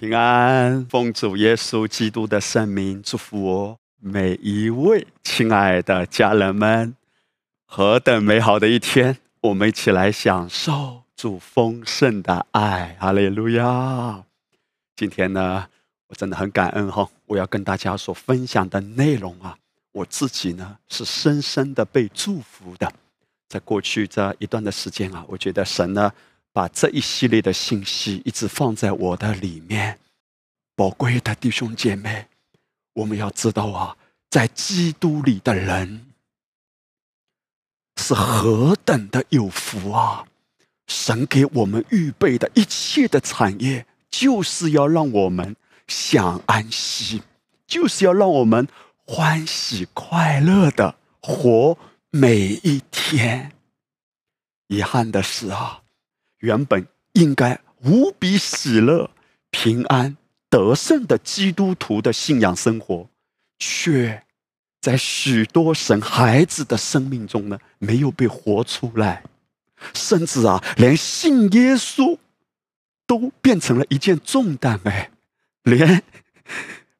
平安，奉主耶稣基督的圣名祝福我每一位亲爱的家人们。何等美好的一天！我们一起来享受主丰盛的爱，哈利路亚！今天呢，我真的很感恩哈！我要跟大家所分享的内容啊，我自己呢是深深的被祝福的。在过去这一段的时间啊，我觉得神呢。把这一系列的信息一直放在我的里面，宝贵的弟兄姐妹，我们要知道啊，在基督里的人是何等的有福啊！神给我们预备的一切的产业，就是要让我们享安息，就是要让我们欢喜快乐的活每一天。遗憾的是啊。原本应该无比喜乐、平安、得胜的基督徒的信仰生活，却在许多神孩子的生命中呢，没有被活出来，甚至啊，连信耶稣都变成了一件重担哎，连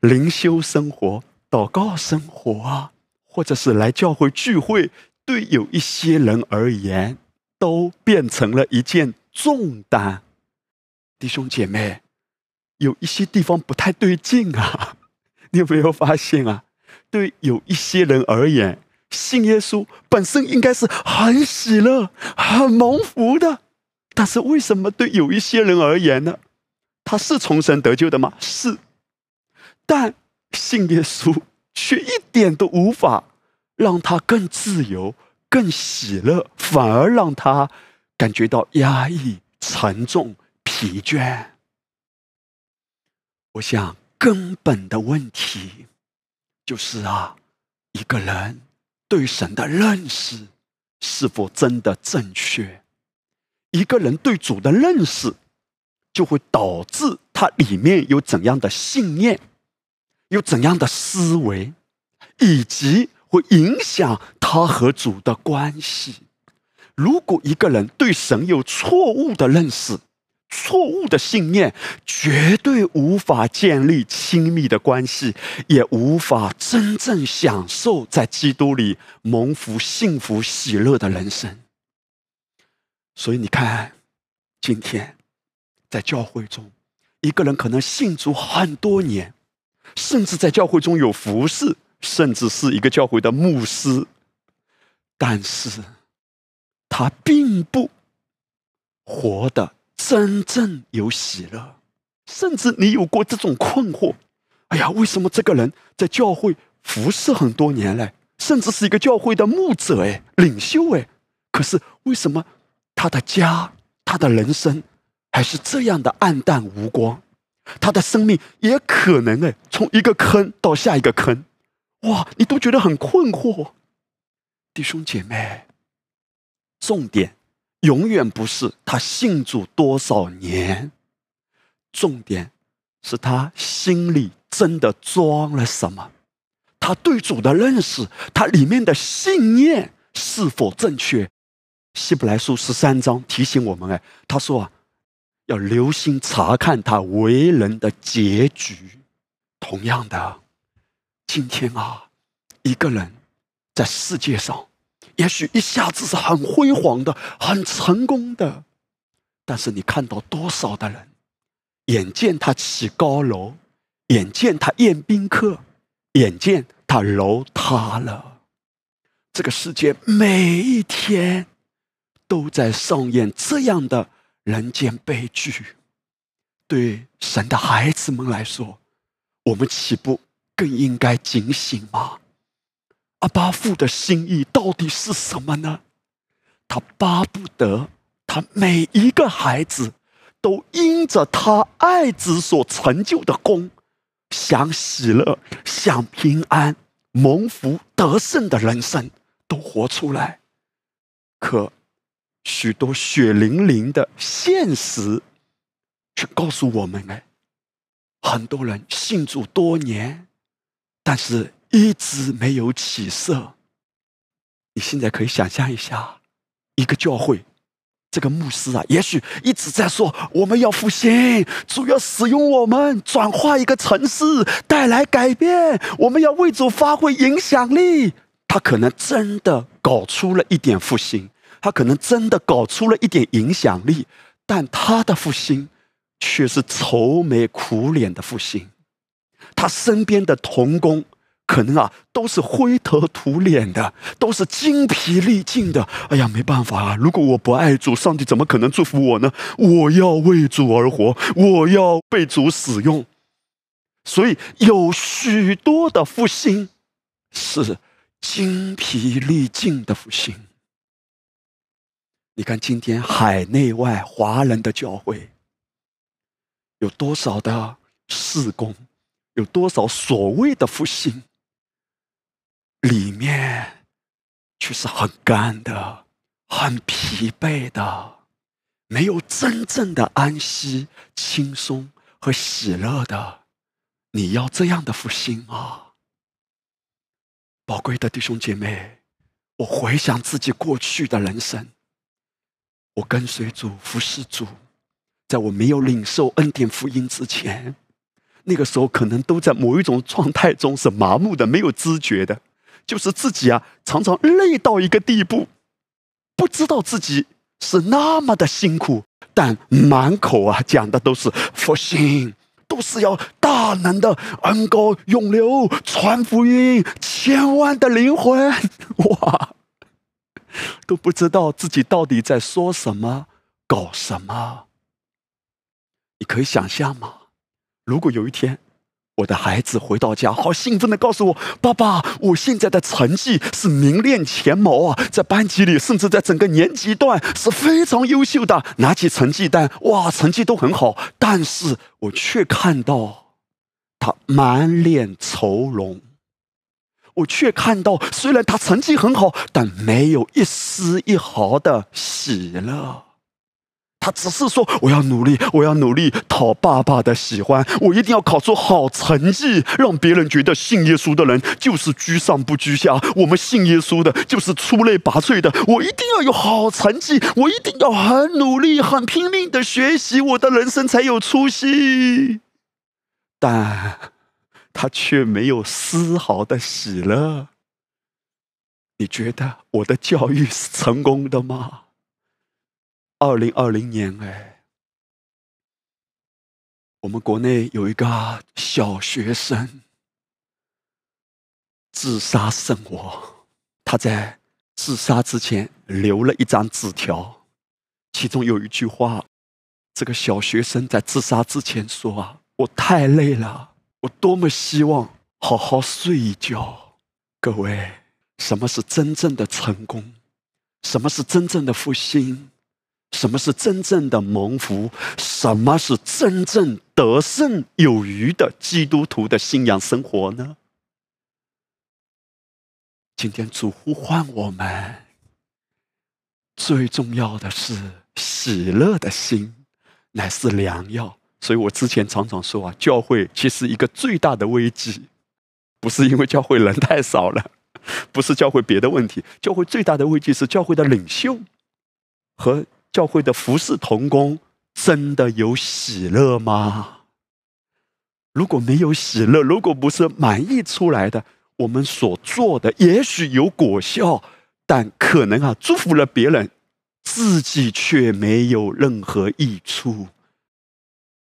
灵修生活、祷告生活啊，或者是来教会聚会，对有一些人而言，都变成了一件。重担，弟兄姐妹，有一些地方不太对劲啊！你有没有发现啊？对有一些人而言，信耶稣本身应该是很喜乐、很蒙福的，但是为什么对有一些人而言呢？他是从神得救的吗？是，但信耶稣却一点都无法让他更自由、更喜乐，反而让他。感觉到压抑、沉重、疲倦。我想根本的问题就是啊，一个人对神的认识是否真的正确？一个人对主的认识，就会导致他里面有怎样的信念，有怎样的思维，以及会影响他和主的关系。如果一个人对神有错误的认识、错误的信念，绝对无法建立亲密的关系，也无法真正享受在基督里蒙福、幸福、喜乐的人生。所以你看，今天在教会中，一个人可能信主很多年，甚至在教会中有服侍，甚至是一个教会的牧师，但是。他并不活得真正有喜乐，甚至你有过这种困惑：哎呀，为什么这个人在教会服侍很多年嘞，甚至是一个教会的牧者哎，领袖哎，可是为什么他的家、他的人生还是这样的暗淡无光？他的生命也可能哎，从一个坑到下一个坑，哇，你都觉得很困惑，弟兄姐妹。重点永远不是他信主多少年，重点是他心里真的装了什么，他对主的认识，他里面的信念是否正确？希伯来书十三章提醒我们，哎，他说啊，要留心查看他为人的结局。同样的，今天啊，一个人在世界上。也许一下子是很辉煌的、很成功的，但是你看到多少的人，眼见他起高楼，眼见他宴宾客，眼见他楼塌了，这个世界每一天都在上演这样的人间悲剧。对神的孩子们来说，我们岂不更应该警醒吗？阿巴父的心意到底是什么呢？他巴不得他每一个孩子都因着他爱子所成就的功，享喜乐、享平安、蒙福、得胜的人生都活出来。可许多血淋淋的现实却告诉我们：哎，很多人信主多年，但是。一直没有起色。你现在可以想象一下，一个教会这个牧师啊，也许一直在说我们要复兴，主要使用我们转化一个城市，带来改变。我们要为主发挥影响力。他可能真的搞出了一点复兴，他可能真的搞出了一点影响力，但他的复兴却是愁眉苦脸的复兴。他身边的童工。可能啊，都是灰头土脸的，都是精疲力尽的。哎呀，没办法啊！如果我不爱主，上帝怎么可能祝福我呢？我要为主而活，我要被主使用。所以有许多的复兴是精疲力尽的复兴。你看，今天海内外华人的教会，有多少的事工，有多少所谓的复兴？里面却是很干的、很疲惫的，没有真正的安息、轻松和喜乐的。你要这样的复兴吗？宝贵的弟兄姐妹，我回想自己过去的人生，我跟随主、服侍主，在我没有领受恩典福音之前，那个时候可能都在某一种状态中是麻木的、没有知觉的。就是自己啊，常常累到一个地步，不知道自己是那么的辛苦，但满口啊讲的都是复兴，都是要大能的恩高永流传福音，千万的灵魂，哇，都不知道自己到底在说什么，搞什么。你可以想象吗？如果有一天。我的孩子回到家，好兴奋的告诉我：“爸爸，我现在的成绩是名列前茅啊，在班级里，甚至在整个年级段是非常优秀的。拿起成绩单，哇，成绩都很好，但是我却看到他满脸愁容。我却看到，虽然他成绩很好，但没有一丝一毫的喜乐。”他只是说：“我要努力，我要努力讨爸爸的喜欢，我一定要考出好成绩，让别人觉得信耶稣的人就是居上不居下。我们信耶稣的，就是出类拔萃的。我一定要有好成绩，我一定要很努力、很拼命的学习，我的人生才有出息。”但他却没有丝毫的喜乐。你觉得我的教育是成功的吗？二零二零年，哎，我们国内有一个小学生自杀身亡。他在自杀之前留了一张纸条，其中有一句话：这个小学生在自杀之前说啊，我太累了，我多么希望好好睡一觉。各位，什么是真正的成功？什么是真正的复兴？什么是真正的蒙福？什么是真正得胜有余的基督徒的信仰生活呢？今天主呼唤我们，最重要的是喜乐的心乃是良药。所以我之前常常说啊，教会其实一个最大的危机，不是因为教会人太少了，不是教会别的问题，教会最大的危机是教会的领袖和。教会的服侍同工真的有喜乐吗？如果没有喜乐，如果不是满意出来的，我们所做的也许有果效，但可能啊祝福了别人，自己却没有任何益处，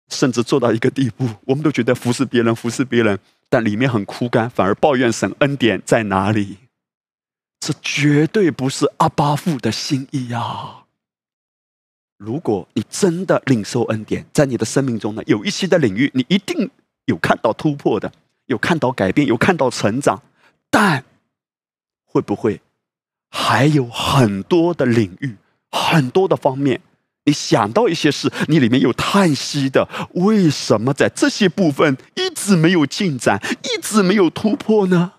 甚至做到一个地步，我们都觉得服侍别人，服侍别人，但里面很枯干，反而抱怨神恩典在哪里？这绝对不是阿巴父的心意呀！如果你真的领受恩典，在你的生命中呢，有一些的领域，你一定有看到突破的，有看到改变，有看到成长，但会不会还有很多的领域，很多的方面，你想到一些事，你里面有叹息的，为什么在这些部分一直没有进展，一直没有突破呢？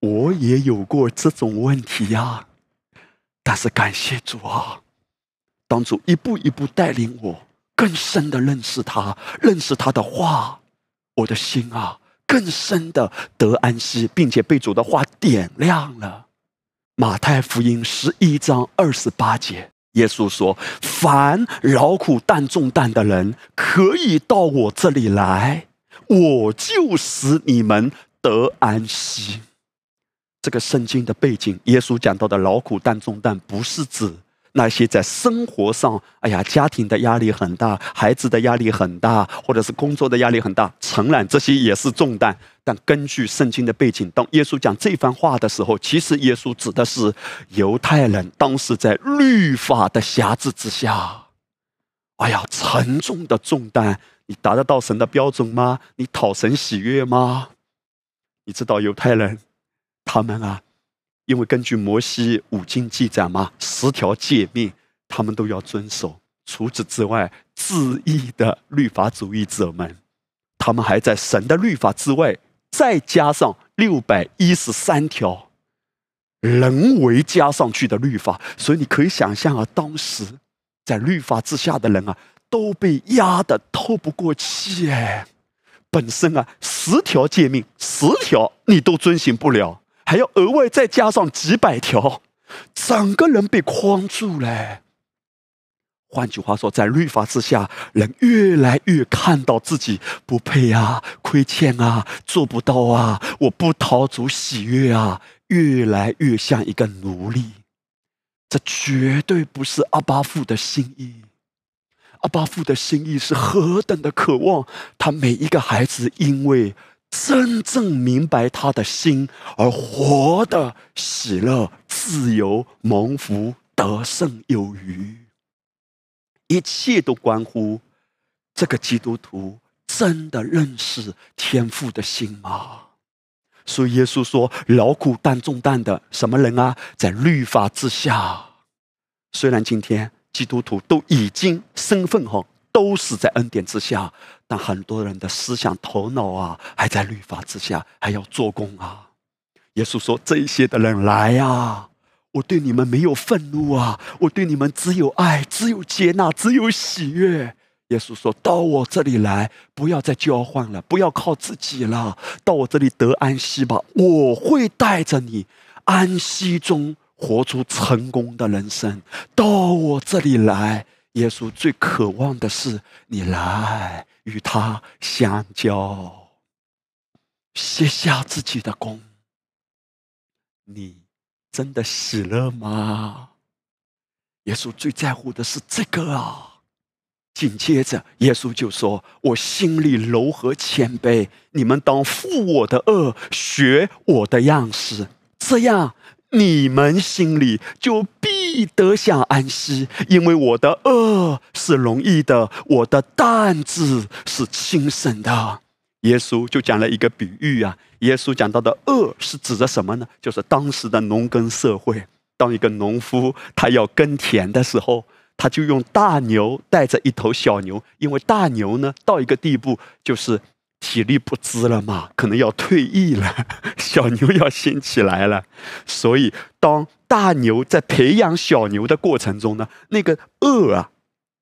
我也有过这种问题呀，但是感谢主啊。当主一步一步带领我更深的认识他，认识他的话，我的心啊更深的得安息，并且被主的话点亮了。马太福音十一章二十八节，耶稣说：“凡劳苦担重担的人，可以到我这里来，我就使你们得安息。”这个圣经的背景，耶稣讲到的劳苦担重担，不是指。那些在生活上，哎呀，家庭的压力很大，孩子的压力很大，或者是工作的压力很大，承揽这些也是重担。但根据圣经的背景，当耶稣讲这番话的时候，其实耶稣指的是犹太人当时在律法的辖制之下，哎呀，沉重的重担，你达得到神的标准吗？你讨神喜悦吗？你知道犹太人，他们啊。因为根据摩西五经记载嘛，十条诫命他们都要遵守。除此之外，自义的律法主义者们，他们还在神的律法之外再加上六百一十三条人为加上去的律法。所以你可以想象啊，当时在律法之下的人啊，都被压得透不过气哎。本身啊，十条诫命，十条你都遵循不了。还要额外再加上几百条，整个人被框住了。换句话说，在律法之下，人越来越看到自己不配啊、亏欠啊、做不到啊，我不讨主喜悦啊，越来越像一个奴隶。这绝对不是阿巴父的心意。阿巴父的心意是何等的渴望，他每一个孩子因为。真正明白他的心而活的喜乐、自由、蒙福、得胜有余，一切都关乎这个基督徒真的认识天父的心吗？所以耶稣说：“劳苦担重担的什么人啊，在律法之下。虽然今天基督徒都已经身份哈。”都是在恩典之下，但很多人的思想头脑啊，还在律法之下，还要做工啊。耶稣说：“这些的人来呀，我对你们没有愤怒啊，我对你们只有爱，只有接纳，只有喜悦。”耶稣说：“到我这里来，不要再交换了，不要靠自己了，到我这里得安息吧。我会带着你安息中活出成功的人生。到我这里来。”耶稣最渴望的是你来与他相交，卸下自己的功。你真的死了吗？耶稣最在乎的是这个啊！紧接着，耶稣就说：“我心里柔和谦卑，你们当负我的恶，学我的样式，这样。”你们心里就必得享安息，因为我的恶是容易的，我的担子是轻省的。耶稣就讲了一个比喻啊，耶稣讲到的恶是指的什么呢？就是当时的农耕社会，当一个农夫他要耕田的时候，他就用大牛带着一头小牛，因为大牛呢到一个地步就是。体力不支了嘛，可能要退役了，小牛要先起来了，所以当大牛在培养小牛的过程中呢，那个恶啊，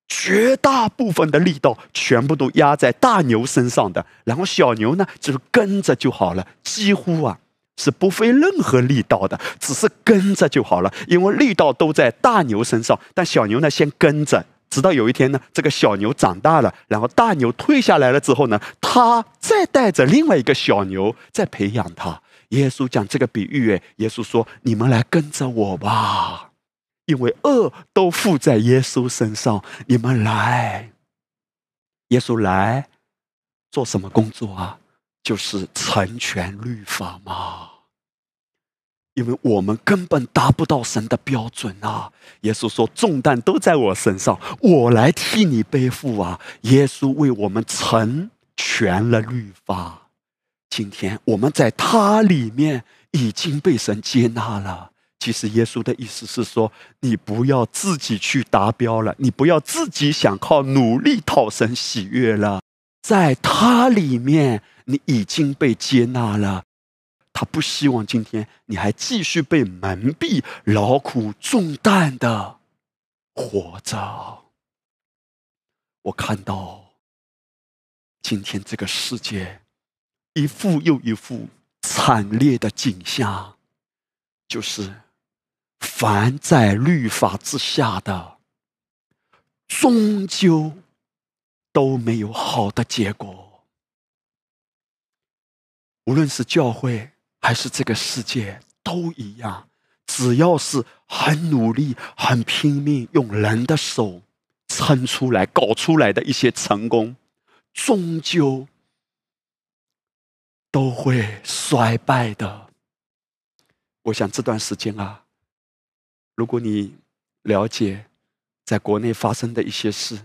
绝大部分的力道全部都压在大牛身上的，然后小牛呢就跟着就好了，几乎啊是不费任何力道的，只是跟着就好了，因为力道都在大牛身上，但小牛呢先跟着。直到有一天呢，这个小牛长大了，然后大牛退下来了之后呢，他再带着另外一个小牛再培养它。耶稣讲这个比喻，哎，耶稣说：“你们来跟着我吧，因为恶都附在耶稣身上。你们来，耶稣来做什么工作啊？就是成全律法嘛。”因为我们根本达不到神的标准啊！耶稣说：“重担都在我身上，我来替你背负啊！”耶稣为我们成全了律法。今天我们在他里面已经被神接纳了。其实耶稣的意思是说：你不要自己去达标了，你不要自己想靠努力讨神喜悦了，在他里面你已经被接纳了。他不希望今天你还继续被蒙蔽、劳苦重担的活着。我看到今天这个世界一幅又一幅惨烈的景象，就是凡在律法之下的终究都没有好的结果。无论是教会还是这个世界，都一样。只要是很努力、很拼命，用人的手撑出来、搞出来的一些成功，终究都会衰败的。我想这段时间啊，如果你了解在国内发生的一些事，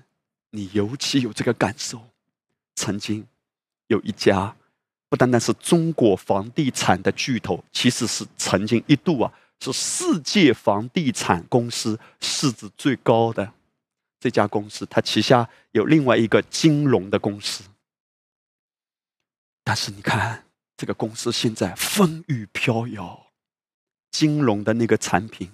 你尤其有这个感受。曾经有一家不单单是中国房地产的巨头，其实是曾经一度啊。是世界房地产公司市值最高的这家公司，它旗下有另外一个金融的公司。但是你看，这个公司现在风雨飘摇，金融的那个产品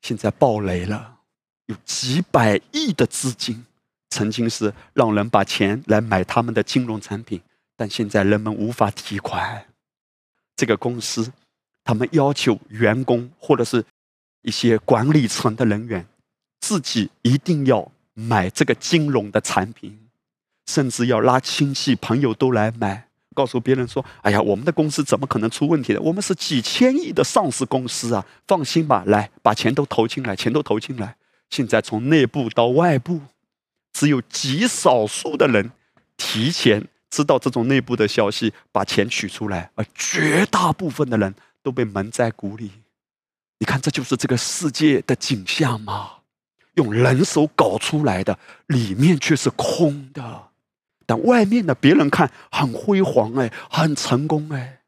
现在爆雷了，有几百亿的资金，曾经是让人把钱来买他们的金融产品，但现在人们无法提款。这个公司。他们要求员工或者是一些管理层的人员，自己一定要买这个金融的产品，甚至要拉亲戚朋友都来买，告诉别人说：“哎呀，我们的公司怎么可能出问题的？我们是几千亿的上市公司啊！放心吧，来把钱都投进来，钱都投进来。”现在从内部到外部，只有极少数的人提前知道这种内部的消息，把钱取出来，而绝大部分的人。都被蒙在鼓里，你看，这就是这个世界的景象吗？用人手搞出来的，里面却是空的。但外面的别人看很辉煌，哎，很成功，哎，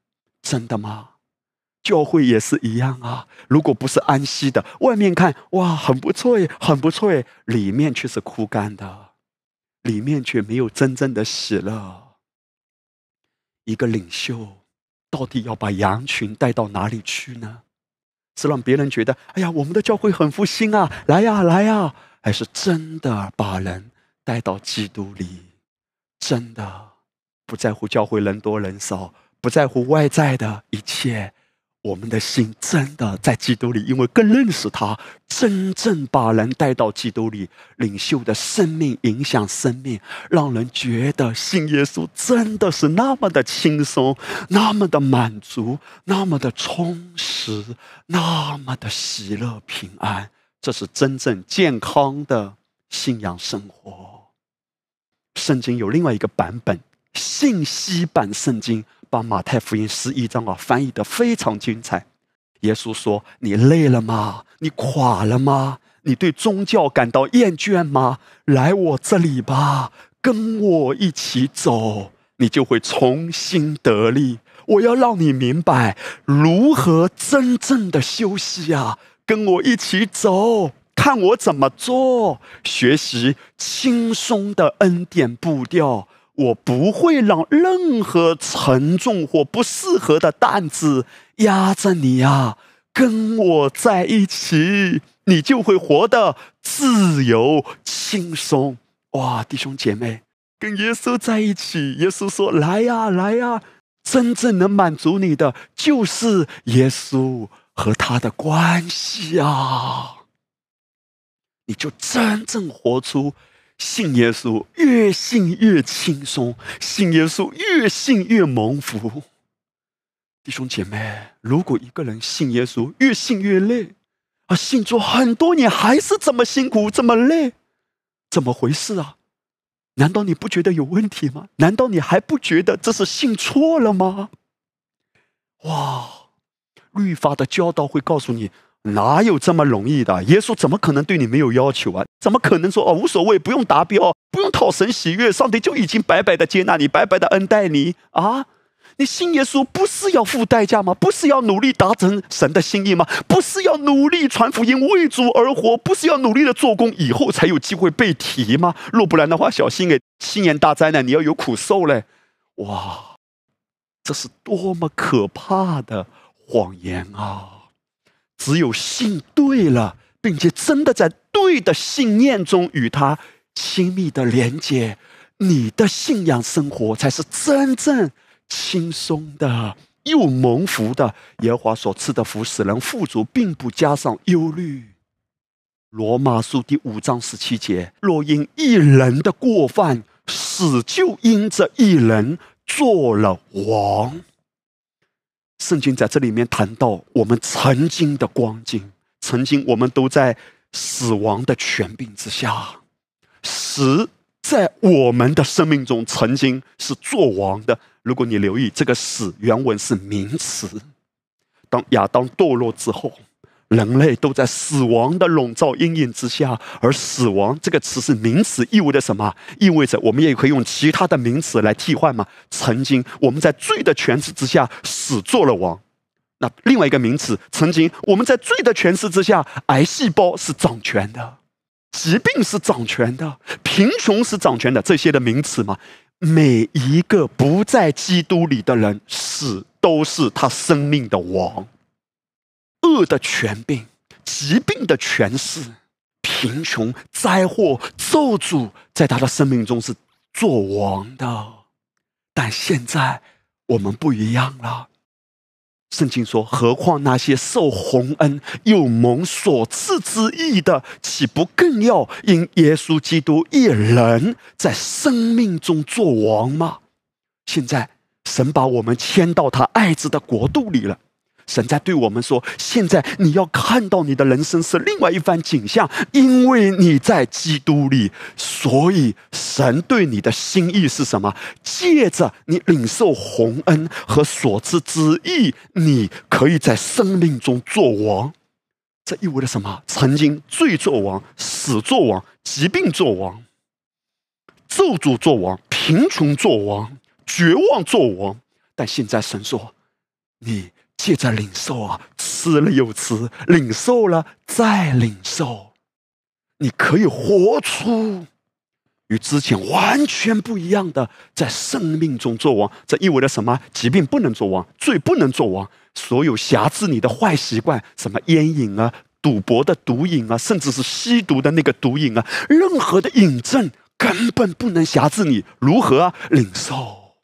真的吗？教会也是一样啊。如果不是安息的，外面看哇，很不错，哎，很不错，哎，里面却是枯干的，里面却没有真正的喜乐。一个领袖。到底要把羊群带到哪里去呢？是让别人觉得，哎呀，我们的教会很复兴啊，来呀，来呀，还是真的把人带到基督里？真的不在乎教会人多人少，不在乎外在的一切。我们的心真的在基督里，因为更认识他，真正把人带到基督里，领袖的生命影响生命，让人觉得信耶稣真的是那么的轻松，那么的满足，那么的充实，那么的喜乐平安。这是真正健康的信仰生活。圣经有另外一个版本，信息版圣经。把马太福音十一章啊翻译的非常精彩。耶稣说：“你累了吗？你垮了吗？你对宗教感到厌倦吗？来我这里吧，跟我一起走，你就会重新得力。我要让你明白如何真正的休息啊！跟我一起走，看我怎么做，学习轻松的恩典步调。”我不会让任何沉重或不适合的担子压着你啊！跟我在一起，你就会活得自由轻松。哇，弟兄姐妹，跟耶稣在一起，耶稣说：“来呀，来呀！”真正能满足你的，就是耶稣和他的关系啊！你就真正活出。信耶稣越信越轻松，信耶稣越信越蒙福。弟兄姐妹，如果一个人信耶稣越信越累，啊，信主很多年还是这么辛苦这么累，怎么回事啊？难道你不觉得有问题吗？难道你还不觉得这是信错了吗？哇，律法的教导会告诉你。哪有这么容易的？耶稣怎么可能对你没有要求啊？怎么可能说哦无所谓，不用达标，不用讨神喜悦，上帝就已经白白的接纳你，白白的恩待你啊？你信耶稣不是要付代价吗？不是要努力达成神的心意吗？不是要努力传福音为主而活？不是要努力的做工，以后才有机会被提吗？若不然的话，小心哎，七年大灾难你要有苦受嘞！哇，这是多么可怕的谎言啊！只有信对了，并且真的在对的信念中与他亲密的连接，你的信仰生活才是真正轻松的、又蒙福的。耶和华所赐的福使人富足，并不加上忧虑。罗马书第五章十七节：若因一人的过犯，死就因着一人做了王。圣经在这里面谈到我们曾经的光景，曾经我们都在死亡的权柄之下，死在我们的生命中曾经是做王的。如果你留意这个“死”原文是名词，当亚当堕落之后。人类都在死亡的笼罩阴影之下，而死亡这个词是名词，意味着什么？意味着我们也可以用其他的名词来替换吗？曾经我们在罪的权势之下，死做了王。那另外一个名词，曾经我们在罪的权势之下，癌细胞是掌权的，疾病是掌权的，贫穷是掌权的，这些的名词嘛。每一个不在基督里的人，死都是他生命的王。恶的权柄、疾病的权势、贫穷、灾祸、咒诅，在他的生命中是做王的。但现在我们不一样了。圣经说：“何况那些受洪恩、又蒙所赐之意的，岂不更要因耶稣基督一人在生命中做王吗？”现在，神把我们迁到他爱子的国度里了。神在对我们说：“现在你要看到你的人生是另外一番景象，因为你在基督里，所以神对你的心意是什么？借着你领受洪恩和所赐之意，你可以在生命中做王。这意味着什么？曾经罪作王、死作王、疾病作王、咒诅作王、贫穷作王、绝望作王，但现在神说，你。”借着领受啊，吃了又吃，领受了再领受，你可以活出与之前完全不一样的在生命中做王。这意味着什么？疾病不能做王，罪不能做王，所有辖制你的坏习惯，什么烟瘾啊、赌博的毒瘾啊，甚至是吸毒的那个毒瘾啊，任何的瘾症根本不能辖制你。如何领受？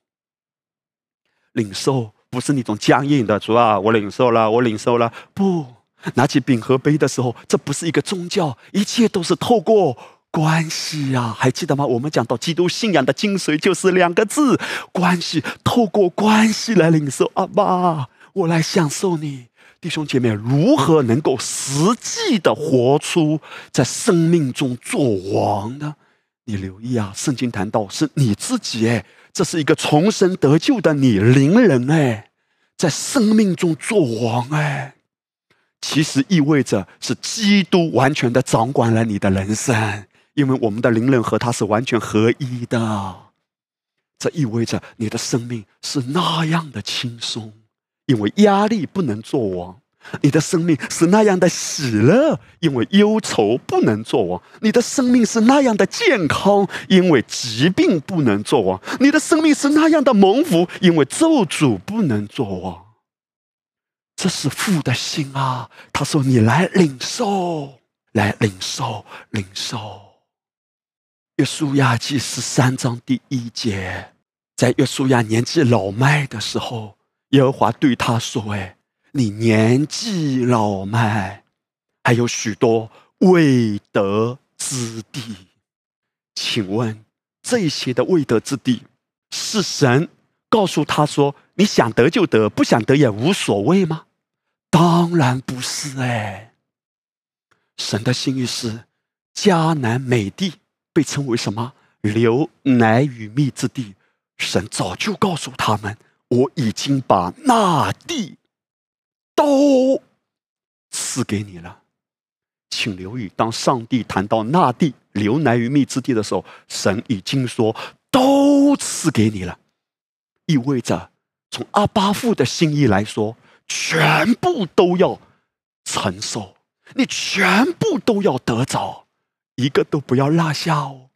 领受。不是那种僵硬的主啊！我领受了，我领受了。不，拿起饼和杯的时候，这不是一个宗教，一切都是透过关系呀！还记得吗？我们讲到基督信仰的精髓就是两个字：关系。透过关系来领受，阿爸，我来享受你。弟兄姐妹，如何能够实际的活出在生命中做王呢？你留意啊，圣经谈到是你自己哎。这是一个重生得救的你灵人哎，在生命中做王哎，其实意味着是基督完全的掌管了你的人生，因为我们的灵人和他是完全合一的。这意味着你的生命是那样的轻松，因为压力不能做王。你的生命是那样的喜乐，因为忧愁不能做王；你的生命是那样的健康，因为疾病不能做王；你的生命是那样的蒙福，因为咒诅不能做王。这是父的心啊！他说：“你来领受，来领受，领受。”约书亚记十三章第一节，在约书亚年纪老迈的时候，耶和华对他说：“哎。”你年纪老迈，还有许多未得之地，请问这些的未得之地，是神告诉他说：“你想得就得，不想得也无所谓吗？”当然不是哎。神的心意是，迦南美地被称为什么？流奶与蜜之地。神早就告诉他们：“我已经把那地。”都赐给你了，请留意，当上帝谈到那地流奶与蜜之地的时候，神已经说都赐给你了，意味着从阿巴父的心意来说，全部都要承受，你全部都要得着，一个都不要落下哦。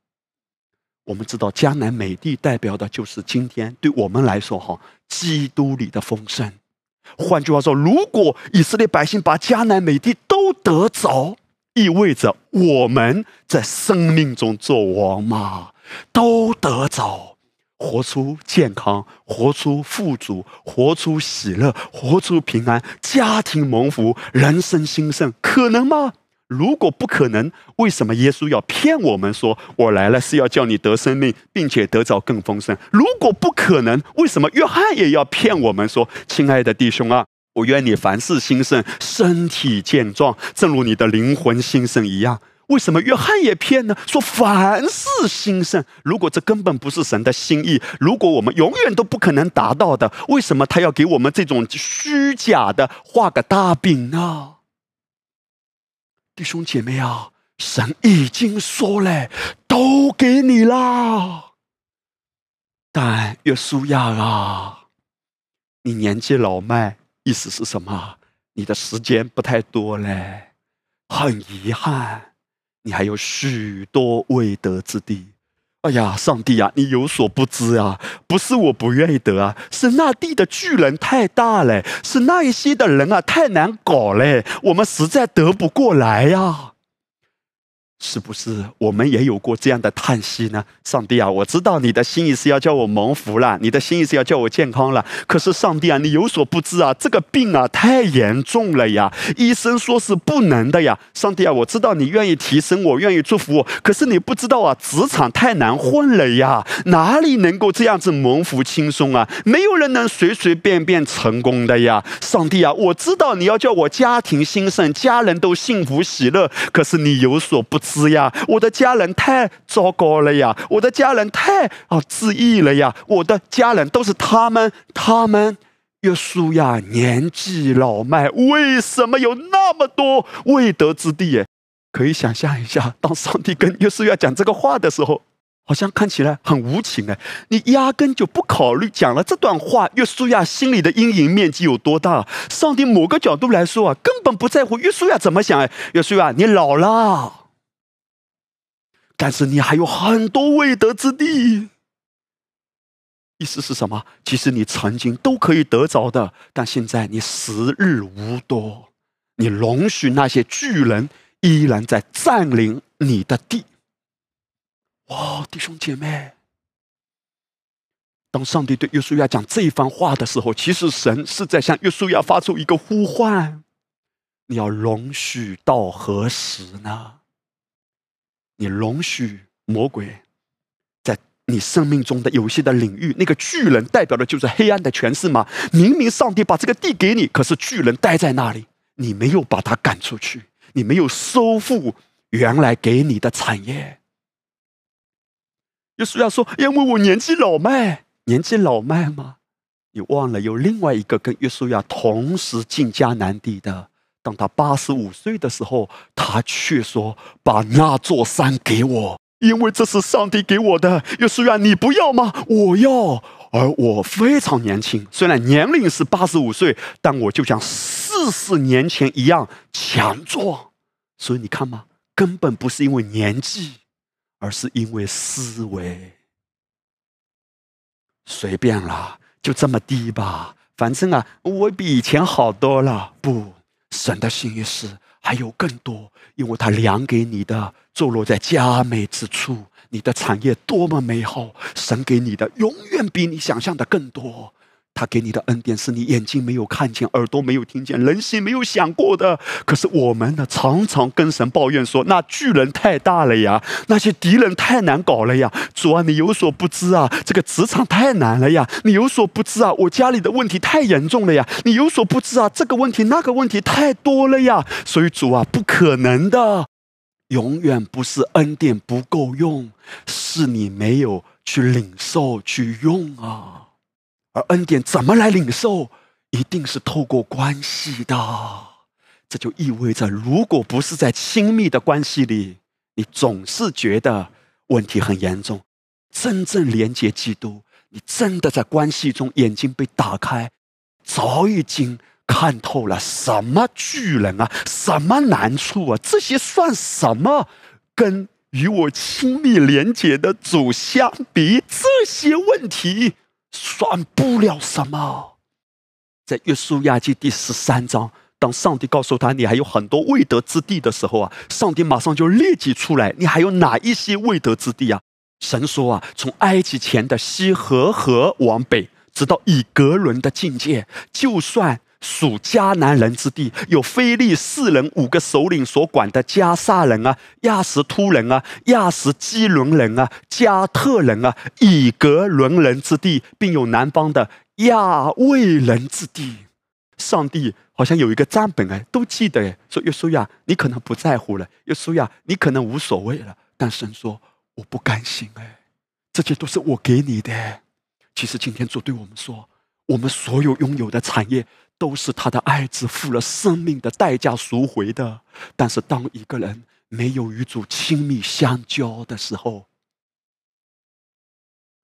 我们知道江南美地代表的就是今天对我们来说，哈，基督里的丰盛。换句话说，如果以色列百姓把迦南美地都得着，意味着我们在生命中做王嘛，都得着，活出健康，活出富足，活出喜乐，活出平安，家庭蒙福，人生兴盛，可能吗？如果不可能，为什么耶稣要骗我们说“我来了是要叫你得生命，并且得着更丰盛”？如果不可能，为什么约翰也要骗我们说“亲爱的弟兄啊，我愿你凡事兴盛，身体健壮，正如你的灵魂兴盛一样”？为什么约翰也骗呢？说凡事兴盛。如果这根本不是神的心意，如果我们永远都不可能达到的，为什么他要给我们这种虚假的画个大饼呢？弟兄姐妹啊，神已经说了，都给你啦。但约书亚啊，你年纪老迈，意思是什么？你的时间不太多嘞，很遗憾，你还有许多未得之地。哎呀，上帝呀，你有所不知啊！不是我不愿意得啊，是那地的巨人太大嘞，是那一些的人啊太难搞嘞，我们实在得不过来呀。是不是我们也有过这样的叹息呢？上帝啊，我知道你的心意是要叫我蒙福了，你的心意是要叫我健康了。可是上帝啊，你有所不知啊，这个病啊太严重了呀，医生说是不能的呀。上帝啊，我知道你愿意提升我，愿意祝福我，可是你不知道啊，职场太难混了呀，哪里能够这样子蒙福轻松啊？没有人能随随便便成功的呀。上帝啊，我知道你要叫我家庭兴盛，家人都幸福喜乐，可是你有所不是呀，我的家人太糟糕了呀！我的家人太啊自意了呀！我的家人都是他们，他们约书亚年纪老迈，为什么有那么多未得之地？可以想象一下，当上帝跟约书亚讲这个话的时候，好像看起来很无情哎！你压根就不考虑讲了这段话，约书亚心里的阴影面积有多大？上帝某个角度来说啊，根本不在乎约书亚怎么想哎！约书亚，你老了。但是你还有很多未得之地，意思是什么？其实你曾经都可以得着的，但现在你时日无多，你容许那些巨人依然在占领你的地。哇，弟兄姐妹，当上帝对约书亚讲这一番话的时候，其实神是在向约书亚发出一个呼唤：你要容许到何时呢？你容许魔鬼在你生命中的有些的领域，那个巨人代表的就是黑暗的权势吗？明明上帝把这个地给你，可是巨人待在那里，你没有把他赶出去，你没有收复原来给你的产业。耶稣要说：“因为我年纪老迈，年纪老迈吗？你忘了有另外一个跟约书亚同时进迦南地的。”当他八十五岁的时候，他却说：“把那座山给我，因为这是上帝给我的。”约书亚，你不要吗？我要。而我非常年轻，虽然年龄是八十五岁，但我就像四十年前一样强壮。所以你看嘛，根本不是因为年纪，而是因为思维。随便啦，就这么低吧。反正啊，我比以前好多了。不。神的心意是还有更多，因为他量给你的坐落在佳美之处，你的产业多么美好，神给你的永远比你想象的更多。他给你的恩典是你眼睛没有看见，耳朵没有听见，人心没有想过的。可是我们呢，常常跟神抱怨说：“那巨人太大了呀，那些敌人太难搞了呀。”主啊，你有所不知啊，这个职场太难了呀！你有所不知啊，我家里的问题太严重了呀！你有所不知啊，这个问题那个问题太多了呀！所以主啊，不可能的，永远不是恩典不够用，是你没有去领受去用啊。而恩典怎么来领受？一定是透过关系的。这就意味着，如果不是在亲密的关系里，你总是觉得问题很严重。真正连接基督，你真的在关系中眼睛被打开，早已经看透了什么巨人啊，什么难处啊，这些算什么？跟与我亲密连接的主相比，这些问题。算不了什么。在约书亚记第十三章，当上帝告诉他你还有很多未得之地的时候啊，上帝马上就列举出来，你还有哪一些未得之地啊？神说啊，从埃及前的西河河往北，直到以格伦的境界，就算属迦南人之地，有非利士人五个首领所管的加萨人啊、亚什突人啊、亚什基伦人啊、加特人啊、以格伦人之地，并有南方的亚卫人之地。上帝好像有一个账本哎，都记得哎，说约书亚，你可能不在乎了，约书亚，你可能无所谓了，但神说我不甘心哎，这些都是我给你的。其实今天主对我们说，我们所有拥有的产业都是他的爱子付了生命的代价赎回的。但是当一个人没有与主亲密相交的时候，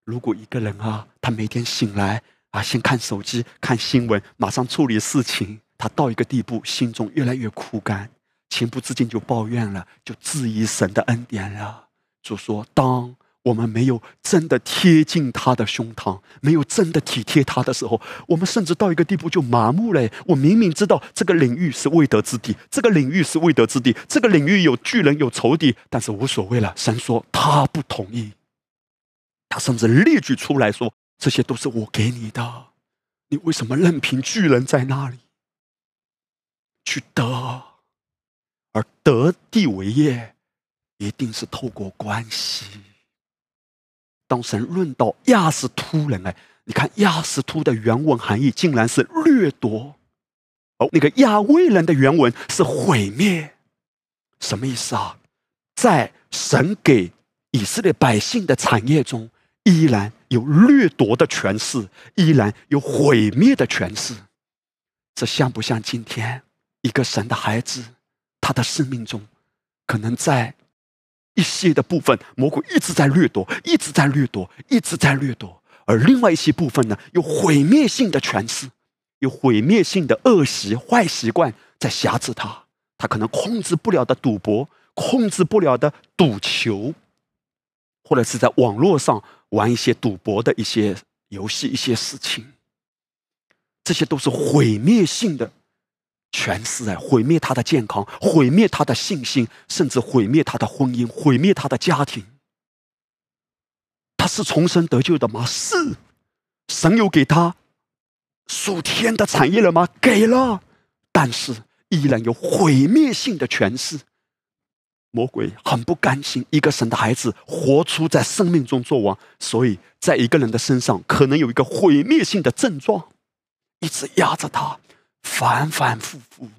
如果一个人啊，他每天醒来。啊，先看手机、看新闻，马上处理事情。他到一个地步，心中越来越枯干，情不自禁就抱怨了，就质疑神的恩典了。就说：当我们没有真的贴近他的胸膛，没有真的体贴他的时候，我们甚至到一个地步就麻木了。我明明知道这个领域是未得之地，这个领域是未得之地，这个领域有巨人有仇敌，但是无所谓了。神说他不同意，他甚至列举出来说。这些都是我给你的，你为什么任凭巨人在那里去得？而得地为业，一定是透过关系。当神论到亚斯突人，哎，你看亚斯突的原文含义竟然是掠夺，哦，那个亚威人的原文是毁灭，什么意思啊？在神给以色列百姓的产业中。依然有掠夺的权势，依然有毁灭的权势。这像不像今天一个神的孩子，他的生命中，可能在一些的部分，魔鬼一直在掠夺，一直在掠夺，一直在掠夺；而另外一些部分呢，有毁灭性的权势，有毁灭性的恶习、坏习惯在辖制他。他可能控制不了的赌博，控制不了的赌球，或者是在网络上。玩一些赌博的一些游戏，一些事情，这些都是毁灭性的权势啊！毁灭他的健康，毁灭他的信心，甚至毁灭他的婚姻，毁灭他的家庭。他是重生得救的吗？是。神有给他属天的产业了吗？给了，但是依然有毁灭性的权势。魔鬼很不甘心一个神的孩子活出在生命中作王，所以在一个人的身上可能有一个毁灭性的症状，一直压着他，反反复复，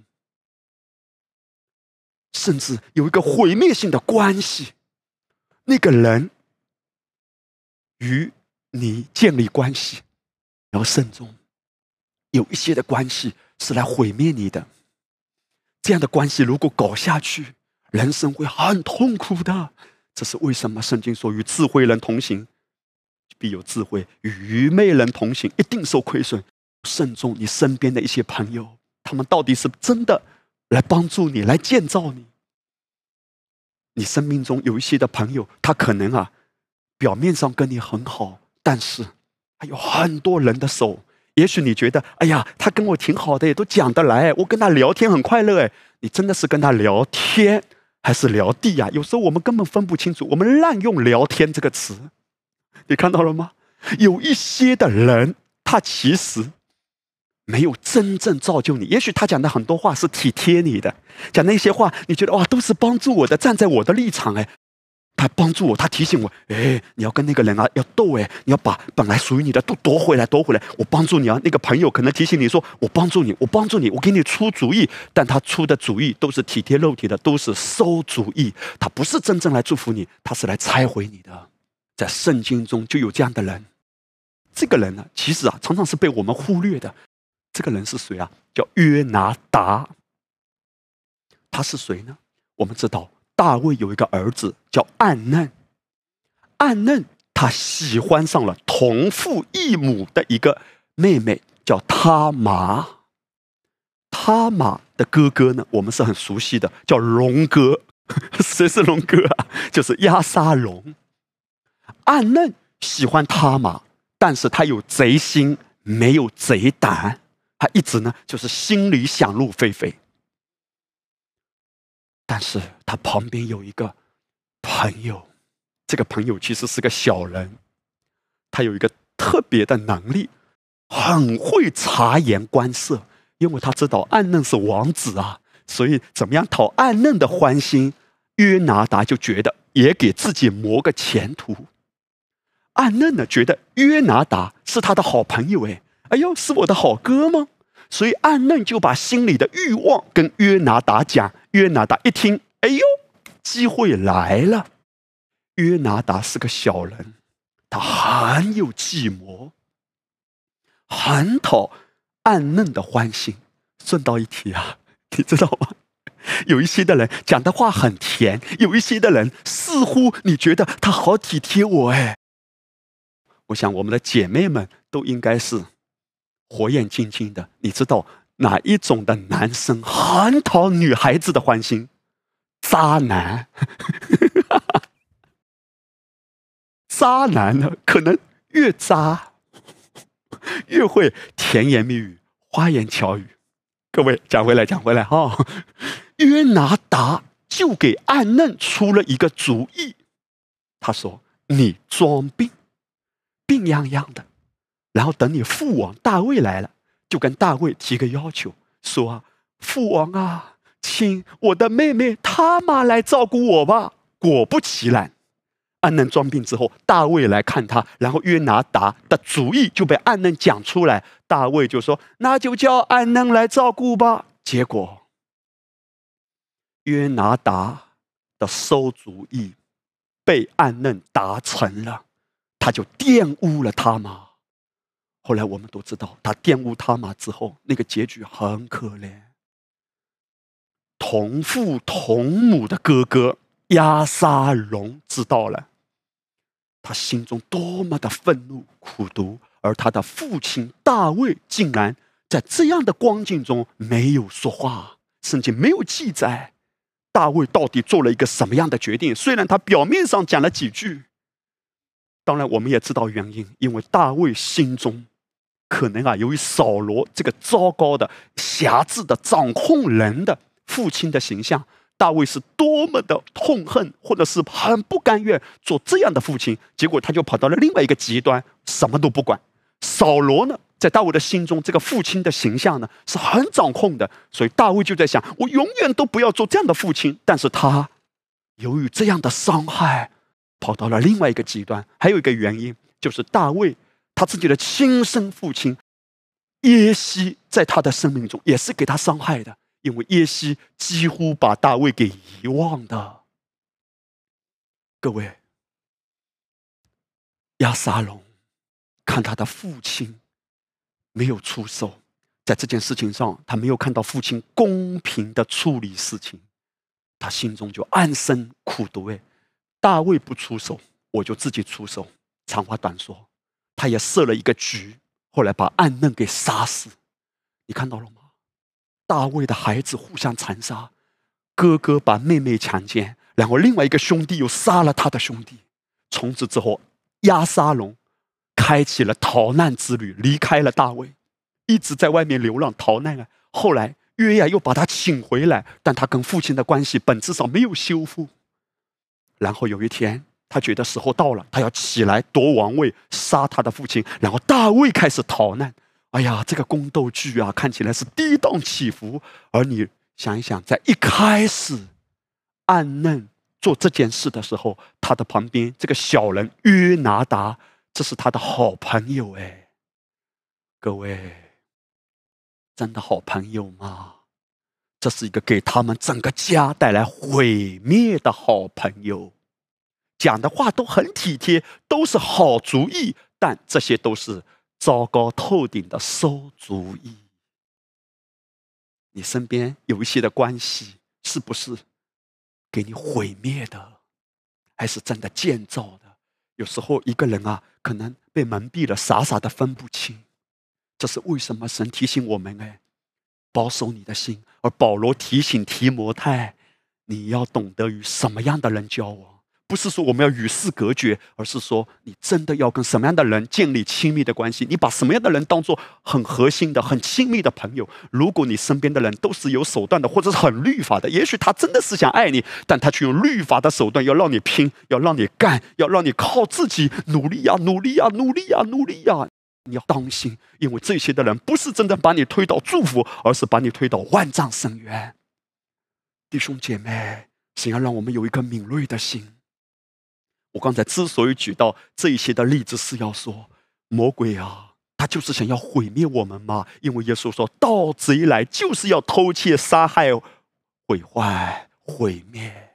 甚至有一个毁灭性的关系。那个人与你建立关系，要慎重，有一些的关系是来毁灭你的。这样的关系如果搞下去。人生会很痛苦的，这是为什么？圣经说：“与智慧人同行，必有智慧；与愚昧人同行，一定受亏损。”慎重你身边的一些朋友，他们到底是真的来帮助你、来建造你？你生命中有一些的朋友，他可能啊，表面上跟你很好，但是还有很多人的手。也许你觉得，哎呀，他跟我挺好的，也都讲得来，我跟他聊天很快乐。哎，你真的是跟他聊天？还是聊地呀？有时候我们根本分不清楚，我们滥用“聊天”这个词，你看到了吗？有一些的人，他其实没有真正造就你。也许他讲的很多话是体贴你的，讲那些话，你觉得哇，都是帮助我的，站在我的立场，哎。他帮助我，他提醒我，哎，你要跟那个人啊要斗哎，你要把本来属于你的都夺回来，夺回来。我帮助你啊，那个朋友可能提醒你说，我帮助你，我帮助你，我给你出主意，但他出的主意都是体贴肉体的，都是馊主意，他不是真正来祝福你，他是来拆毁你的。在圣经中就有这样的人，这个人呢，其实啊，常常是被我们忽略的。这个人是谁啊？叫约拿达。他是谁呢？我们知道。大卫有一个儿子叫暗嫩，暗嫩他喜欢上了同父异母的一个妹妹，叫他玛。他玛的哥哥呢，我们是很熟悉的，叫龙哥。谁是龙哥啊？就是亚沙龙。暗嫩喜欢他玛，但是他有贼心，没有贼胆，他一直呢就是心里想入非非。但是他旁边有一个朋友，这个朋友其实是个小人，他有一个特别的能力，很会察言观色，因为他知道暗嫩是王子啊，所以怎么样讨暗嫩的欢心？约拿达就觉得也给自己谋个前途。暗嫩呢，觉得约拿达是他的好朋友，哎，哎呦，是我的好哥吗？所以暗嫩就把心里的欲望跟约拿达讲。约拿达一听，哎呦，机会来了。约拿达是个小人，他很有计谋，很讨暗嫩的欢心。顺道一提啊，你知道吗？有一些的人讲的话很甜，有一些的人似乎你觉得他好体贴我，哎。我想我们的姐妹们都应该是火眼金睛的，你知道哪一种的男生很讨女孩子的欢心？渣男。渣男呢，可能越渣越会甜言蜜语、花言巧语。各位讲回来，讲回来哈，约拿达就给暗嫩出了一个主意。他说：“你装病，病殃殃的，然后等你父王大卫来了，就跟大卫提个要求，说：‘父王啊，请我的妹妹他妈来照顾我吧。’果不其然。”暗嫩装病之后，大卫来看他，然后约拿达的主意就被暗嫩讲出来。大卫就说：“那就叫暗嫩来照顾吧。”结果，约拿达的馊主意被暗嫩达成了，他就玷污了他妈。后来我们都知道，他玷污他妈之后，那个结局很可怜。同父同母的哥哥亚沙龙知道了。他心中多么的愤怒、苦毒，而他的父亲大卫竟然在这样的光景中没有说话，甚至没有记载大卫到底做了一个什么样的决定。虽然他表面上讲了几句，当然我们也知道原因，因为大卫心中可能啊，由于扫罗这个糟糕的、狭制的掌控人的父亲的形象。大卫是多么的痛恨，或者是很不甘愿做这样的父亲，结果他就跑到了另外一个极端，什么都不管。扫罗呢，在大卫的心中，这个父亲的形象呢是很掌控的，所以大卫就在想：我永远都不要做这样的父亲。但是他由于这样的伤害，跑到了另外一个极端。还有一个原因，就是大卫他自己的亲生父亲耶西，在他的生命中也是给他伤害的。因为耶西几乎把大卫给遗忘的，各位，亚撒龙看他的父亲没有出手，在这件事情上，他没有看到父亲公平的处理事情，他心中就暗生苦毒。哎，大卫不出手，我就自己出手。长话短说，他也设了一个局，后来把暗嫩给杀死。你看到了吗？大卫的孩子互相残杀，哥哥把妹妹强奸，然后另外一个兄弟又杀了他的兄弟。从此之后，亚沙龙开启了逃难之旅，离开了大卫，一直在外面流浪逃难啊。后来约亚又把他请回来，但他跟父亲的关系本质上没有修复。然后有一天，他觉得时候到了，他要起来夺王位，杀他的父亲。然后大卫开始逃难。哎呀，这个宫斗剧啊，看起来是跌宕起伏。而你想一想，在一开始暗嫩做这件事的时候，他的旁边这个小人约拿达，这是他的好朋友哎。各位，真的好朋友吗？这是一个给他们整个家带来毁灭的好朋友，讲的话都很体贴，都是好主意，但这些都是。糟糕透顶的馊主意！你身边有一些的关系，是不是给你毁灭的，还是真的建造的？有时候一个人啊，可能被蒙蔽了，傻傻的分不清。这是为什么？神提醒我们：哎，保守你的心。而保罗提醒提摩太，你要懂得与什么样的人交往。不是说我们要与世隔绝，而是说你真的要跟什么样的人建立亲密的关系？你把什么样的人当做很核心的、很亲密的朋友？如果你身边的人都是有手段的，或者是很律法的，也许他真的是想爱你，但他却用律法的手段要让你拼，要让你干，要让你靠自己努力呀、努力呀、努力呀、努力呀。你要当心，因为这些的人不是真的把你推到祝福，而是把你推到万丈深渊。弟兄姐妹，想要让我们有一颗敏锐的心。我刚才之所以举到这一些的例子，是要说，魔鬼啊，他就是想要毁灭我们嘛。因为耶稣说，盗贼来就是要偷窃、杀害、毁坏、毁灭。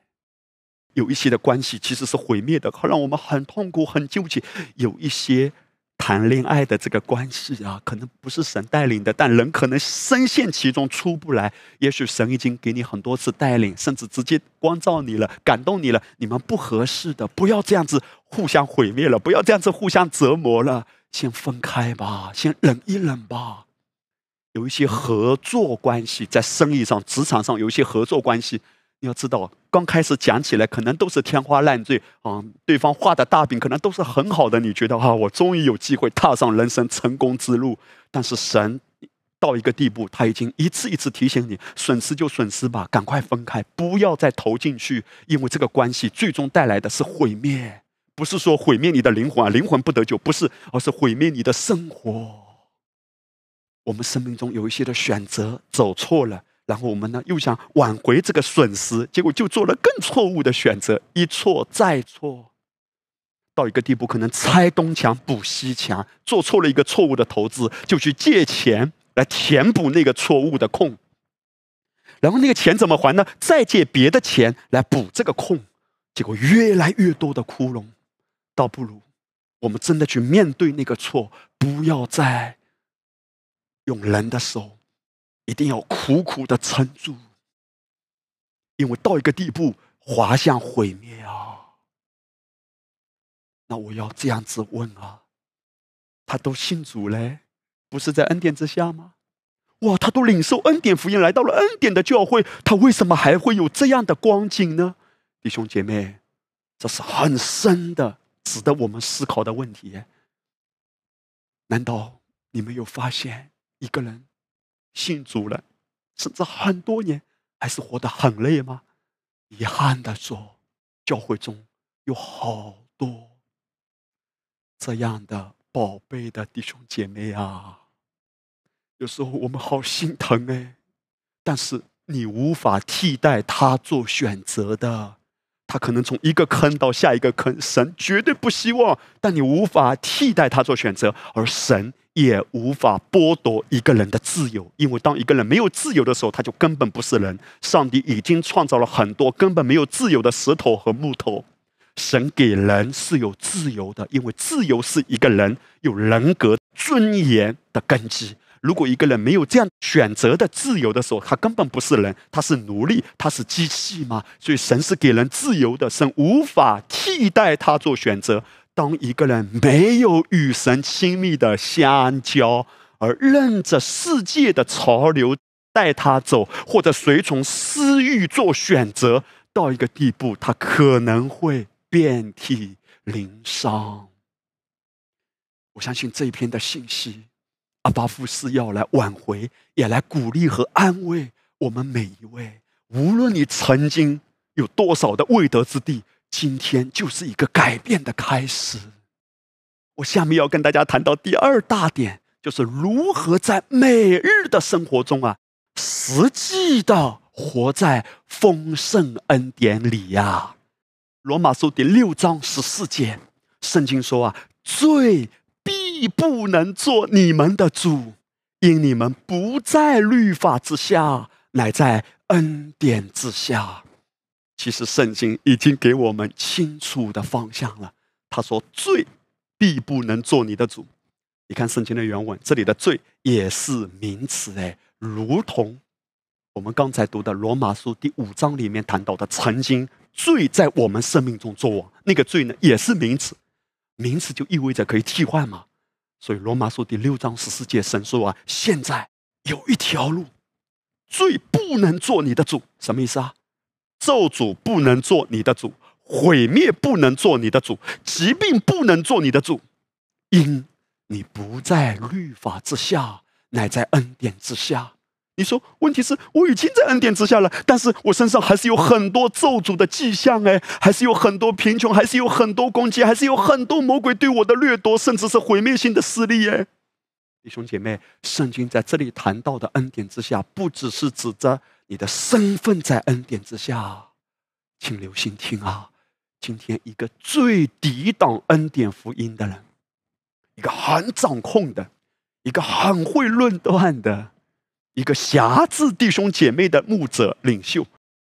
有一些的关系其实是毁灭的，好让我们很痛苦、很纠结。有一些。谈恋爱的这个关系啊，可能不是神带领的，但人可能深陷其中出不来。也许神已经给你很多次带领，甚至直接光照你了、感动你了。你们不合适的，不要这样子互相毁灭了，不要这样子互相折磨了，先分开吧，先忍一忍吧。有一些合作关系，在生意上、职场上有一些合作关系。你要知道，刚开始讲起来可能都是天花乱坠啊，对方画的大饼可能都是很好的，你觉得哈，我终于有机会踏上人生成功之路。但是神到一个地步，他已经一次一次提醒你，损失就损失吧，赶快分开，不要再投进去，因为这个关系最终带来的是毁灭，不是说毁灭你的灵魂啊，灵魂不得救，不是，而是毁灭你的生活。我们生命中有一些的选择走错了。然后我们呢，又想挽回这个损失，结果就做了更错误的选择，一错再错，到一个地步，可能拆东墙补西墙，做错了一个错误的投资，就去借钱来填补那个错误的空，然后那个钱怎么还呢？再借别的钱来补这个空，结果越来越多的窟窿，倒不如我们真的去面对那个错，不要再用人的手。一定要苦苦的撑住，因为到一个地步滑向毁灭啊！那我要这样子问啊，他都信主嘞，不是在恩典之下吗？哇，他都领受恩典福音，来到了恩典的教会，他为什么还会有这样的光景呢？弟兄姐妹，这是很深的、值得我们思考的问题。难道你没有发现一个人？信主了，甚至很多年，还是活得很累吗？遗憾的说，教会中有好多这样的宝贝的弟兄姐妹啊。有时候我们好心疼哎，但是你无法替代他做选择的。他可能从一个坑到下一个坑，神绝对不希望，但你无法替代他做选择，而神。也无法剥夺一个人的自由，因为当一个人没有自由的时候，他就根本不是人。上帝已经创造了很多根本没有自由的石头和木头。神给人是有自由的，因为自由是一个人有人格尊严的根基。如果一个人没有这样选择的自由的时候，他根本不是人，他是奴隶，他是机器吗？所以神是给人自由的，神无法替代他做选择。当一个人没有与神亲密的相交，而任着世界的潮流带他走，或者随从私欲做选择，到一个地步，他可能会遍体鳞伤。我相信这一篇的信息，阿巴夫是要来挽回，也来鼓励和安慰我们每一位。无论你曾经有多少的未得之地。今天就是一个改变的开始。我下面要跟大家谈到第二大点，就是如何在每日的生活中啊，实际的活在丰盛恩典里呀。罗马书第六章十四节，圣经说啊，罪你不能做你们的主，因你们不在律法之下，乃在恩典之下。其实圣经已经给我们清楚的方向了。他说：“罪必不能做你的主。”你看圣经的原文，这里的“罪”也是名词，哎，如同我们刚才读的罗马书第五章里面谈到的，曾经罪在我们生命中作王，那个罪呢，也是名词。名词就意味着可以替换嘛。所以罗马书第六章十四节神说啊：“现在有一条路，罪不能做你的主。”什么意思啊？咒诅不能做你的主，毁灭不能做你的主，疾病不能做你的主，因你不在律法之下，乃在恩典之下。你说，问题是我已经在恩典之下了，但是我身上还是有很多咒诅的迹象，哎，还是有很多贫穷，还是有很多攻击，还是有很多魔鬼对我的掠夺，甚至是毁灭性的势力，哎，弟兄姐妹，圣经在这里谈到的恩典之下，不只是指着你的身份在恩典之下，请留心听啊！今天一个最抵挡恩典福音的人，一个很掌控的，一个很会论断的，一个辖制弟兄姐妹的牧者领袖。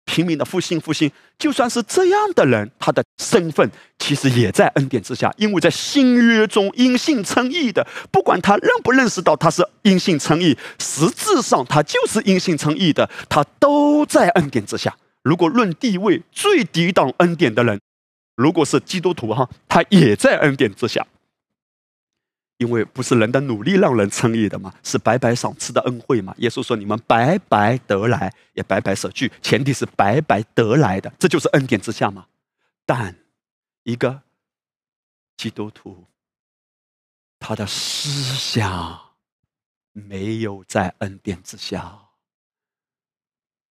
平民的复兴，复兴，就算是这样的人，他的身份其实也在恩典之下，因为在新约中因信称义的，不管他认不认识到他是因信称义，实质上他就是因信称义的，他都在恩典之下。如果论地位，最抵挡恩典的人，如果是基督徒哈，他也在恩典之下。因为不是人的努力让人称义的嘛，是白白赏赐的恩惠嘛。耶稣说：“你们白白得来，也白白舍去。前提是白白得来的，这就是恩典之下嘛。但一个基督徒，他的思想没有在恩典之下，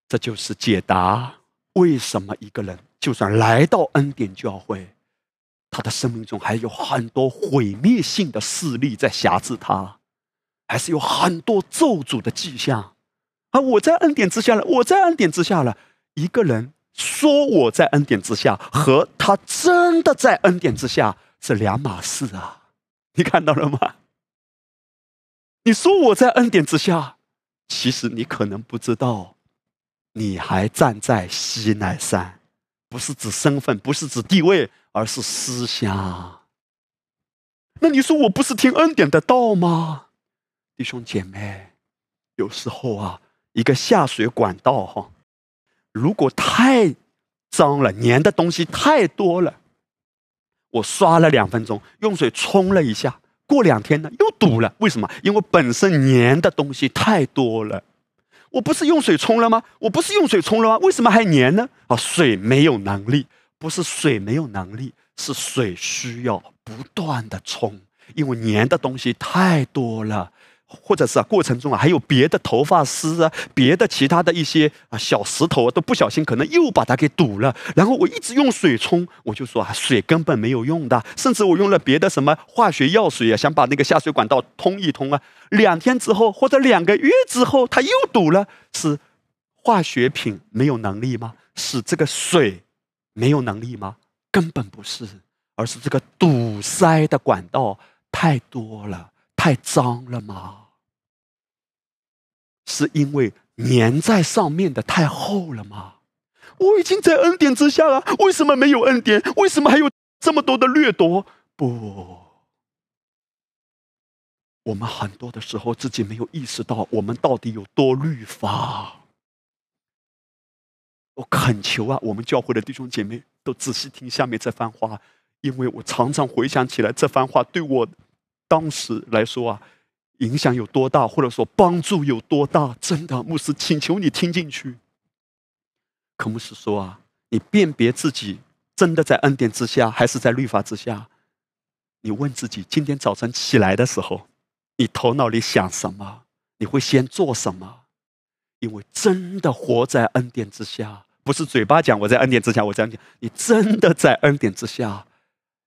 这就是解答为什么一个人就算来到恩典教会。”他的生命中还有很多毁灭性的势力在辖制他，还是有很多咒诅的迹象。而我在恩典之下了，我在恩典之下了。一个人说我在恩典之下，和他真的在恩典之下是两码事啊！你看到了吗？你说我在恩典之下，其实你可能不知道，你还站在西奈山，不是指身份，不是指地位。而是思想。那你说我不是听恩典的道吗？弟兄姐妹，有时候啊，一个下水管道哈，如果太脏了，粘的东西太多了，我刷了两分钟，用水冲了一下，过两天呢又堵了。为什么？因为本身粘的东西太多了。我不是用水冲了吗？我不是用水冲了吗？为什么还粘呢？啊，水没有能力。不是水没有能力，是水需要不断的冲，因为粘的东西太多了，或者是啊过程中啊还有别的头发丝啊，别的其他的一些啊小石头啊都不小心可能又把它给堵了。然后我一直用水冲，我就说啊水根本没有用的，甚至我用了别的什么化学药水啊，想把那个下水管道通一通啊。两天之后或者两个月之后，它又堵了，是化学品没有能力吗？是这个水？没有能力吗？根本不是，而是这个堵塞的管道太多了，太脏了吗？是因为粘在上面的太厚了吗？我已经在恩典之下了，为什么没有恩典？为什么还有这么多的掠夺？不，我们很多的时候自己没有意识到，我们到底有多律法。我恳求啊，我们教会的弟兄姐妹都仔细听下面这番话，因为我常常回想起来这番话对我当时来说啊，影响有多大，或者说帮助有多大。真的，牧师，请求你听进去。可牧师说啊，你辨别自己真的在恩典之下，还是在律法之下？你问自己，今天早晨起来的时候，你头脑里想什么？你会先做什么？因为真的活在恩典之下。不是嘴巴讲我在恩典之下，我这样讲，你真的在恩典之下，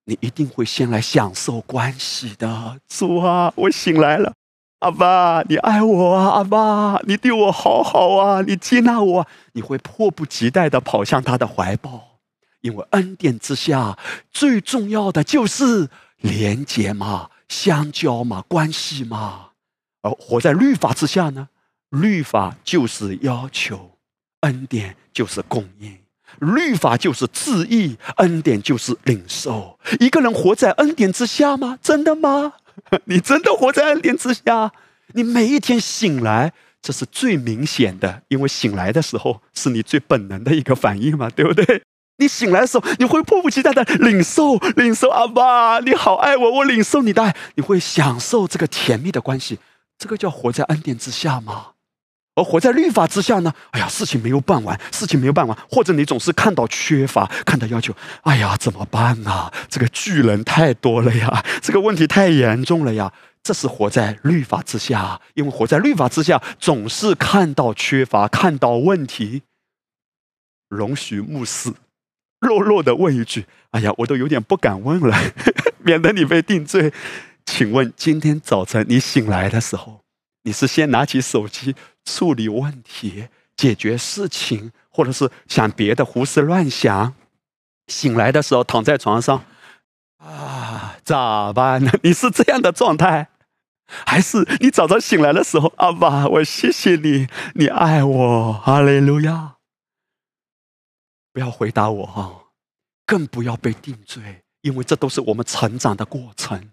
你一定会先来享受关系的。主啊，我醒来了，阿爸，你爱我啊，阿爸，你对我好好啊，你接纳我，你会迫不及待的跑向他的怀抱，因为恩典之下最重要的就是连结嘛，相交嘛，关系嘛。而活在律法之下呢，律法就是要求。恩典就是供应，律法就是自义，恩典就是领受。一个人活在恩典之下吗？真的吗？你真的活在恩典之下？你每一天醒来，这是最明显的，因为醒来的时候是你最本能的一个反应嘛，对不对？你醒来的时候，你会迫不及待的领受，领受阿爸，你好爱我，我领受你的爱，你会享受这个甜蜜的关系。这个叫活在恩典之下吗？而活在律法之下呢？哎呀，事情没有办完，事情没有办完，或者你总是看到缺乏，看到要求，哎呀，怎么办啊？这个巨人太多了呀，这个问题太严重了呀。这是活在律法之下，因为活在律法之下，总是看到缺乏，看到问题。容许牧师弱弱的问一句：哎呀，我都有点不敢问了，免得你被定罪。请问今天早晨你醒来的时候，你是先拿起手机处理问题、解决事情，或者是想别的胡思乱想？醒来的时候躺在床上，啊，咋办呢？你是这样的状态，还是你早上醒来的时候，阿爸，我谢谢你，你爱我，哈利路亚。不要回答我哈，更不要被定罪，因为这都是我们成长的过程。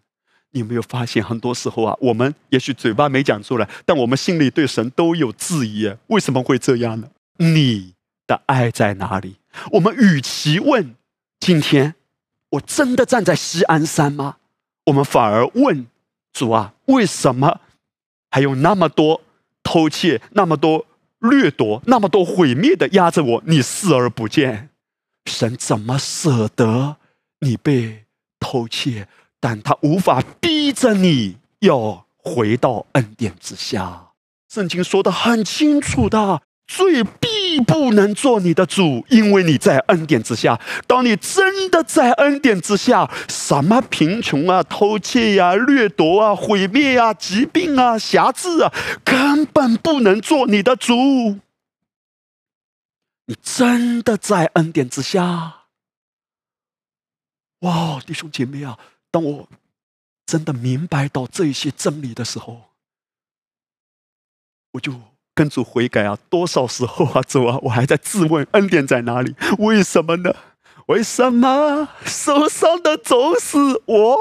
你有没有发现，很多时候啊，我们也许嘴巴没讲出来，但我们心里对神都有质疑。为什么会这样呢？你的爱在哪里？我们与其问今天我真的站在西安山吗？我们反而问主啊，为什么还有那么多偷窃、那么多掠夺、那么多毁灭的压着我？你视而不见，神怎么舍得你被偷窃？但他无法逼着你要回到恩典之下。圣经说的很清楚的，罪必不能做你的主，因为你在恩典之下。当你真的在恩典之下，什么贫穷啊、偷窃呀、掠夺啊、毁灭啊、疾病啊、瑕疵啊，根本不能做你的主。你真的在恩典之下。哇，弟兄姐妹啊！当我真的明白到这些真理的时候，我就跟主悔改啊！多少时候啊，主啊，我还在质问恩典在哪里？为什么呢？为什么受伤的总是我？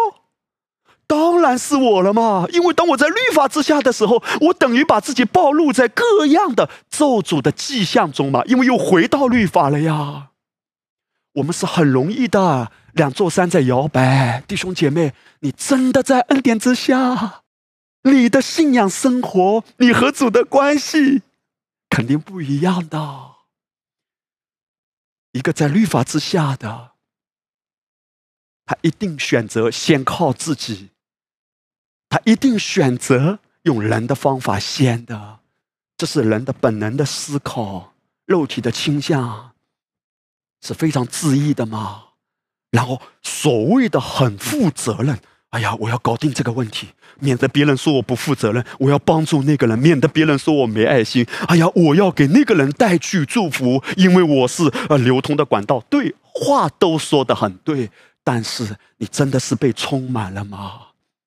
当然是我了嘛！因为当我在律法之下的时候，我等于把自己暴露在各样的咒诅的迹象中嘛。因为又回到律法了呀。我们是很容易的。两座山在摇摆，弟兄姐妹，你真的在恩典之下？你的信仰生活，你和主的关系，肯定不一样的。一个在律法之下的，他一定选择先靠自己，他一定选择用人的方法先的，这是人的本能的思考，肉体的倾向，是非常自意的嘛。然后所谓的很负责任，哎呀，我要搞定这个问题，免得别人说我不负责任；我要帮助那个人，免得别人说我没爱心。哎呀，我要给那个人带去祝福，因为我是呃流通的管道。对，话都说的很对，但是你真的是被充满了吗？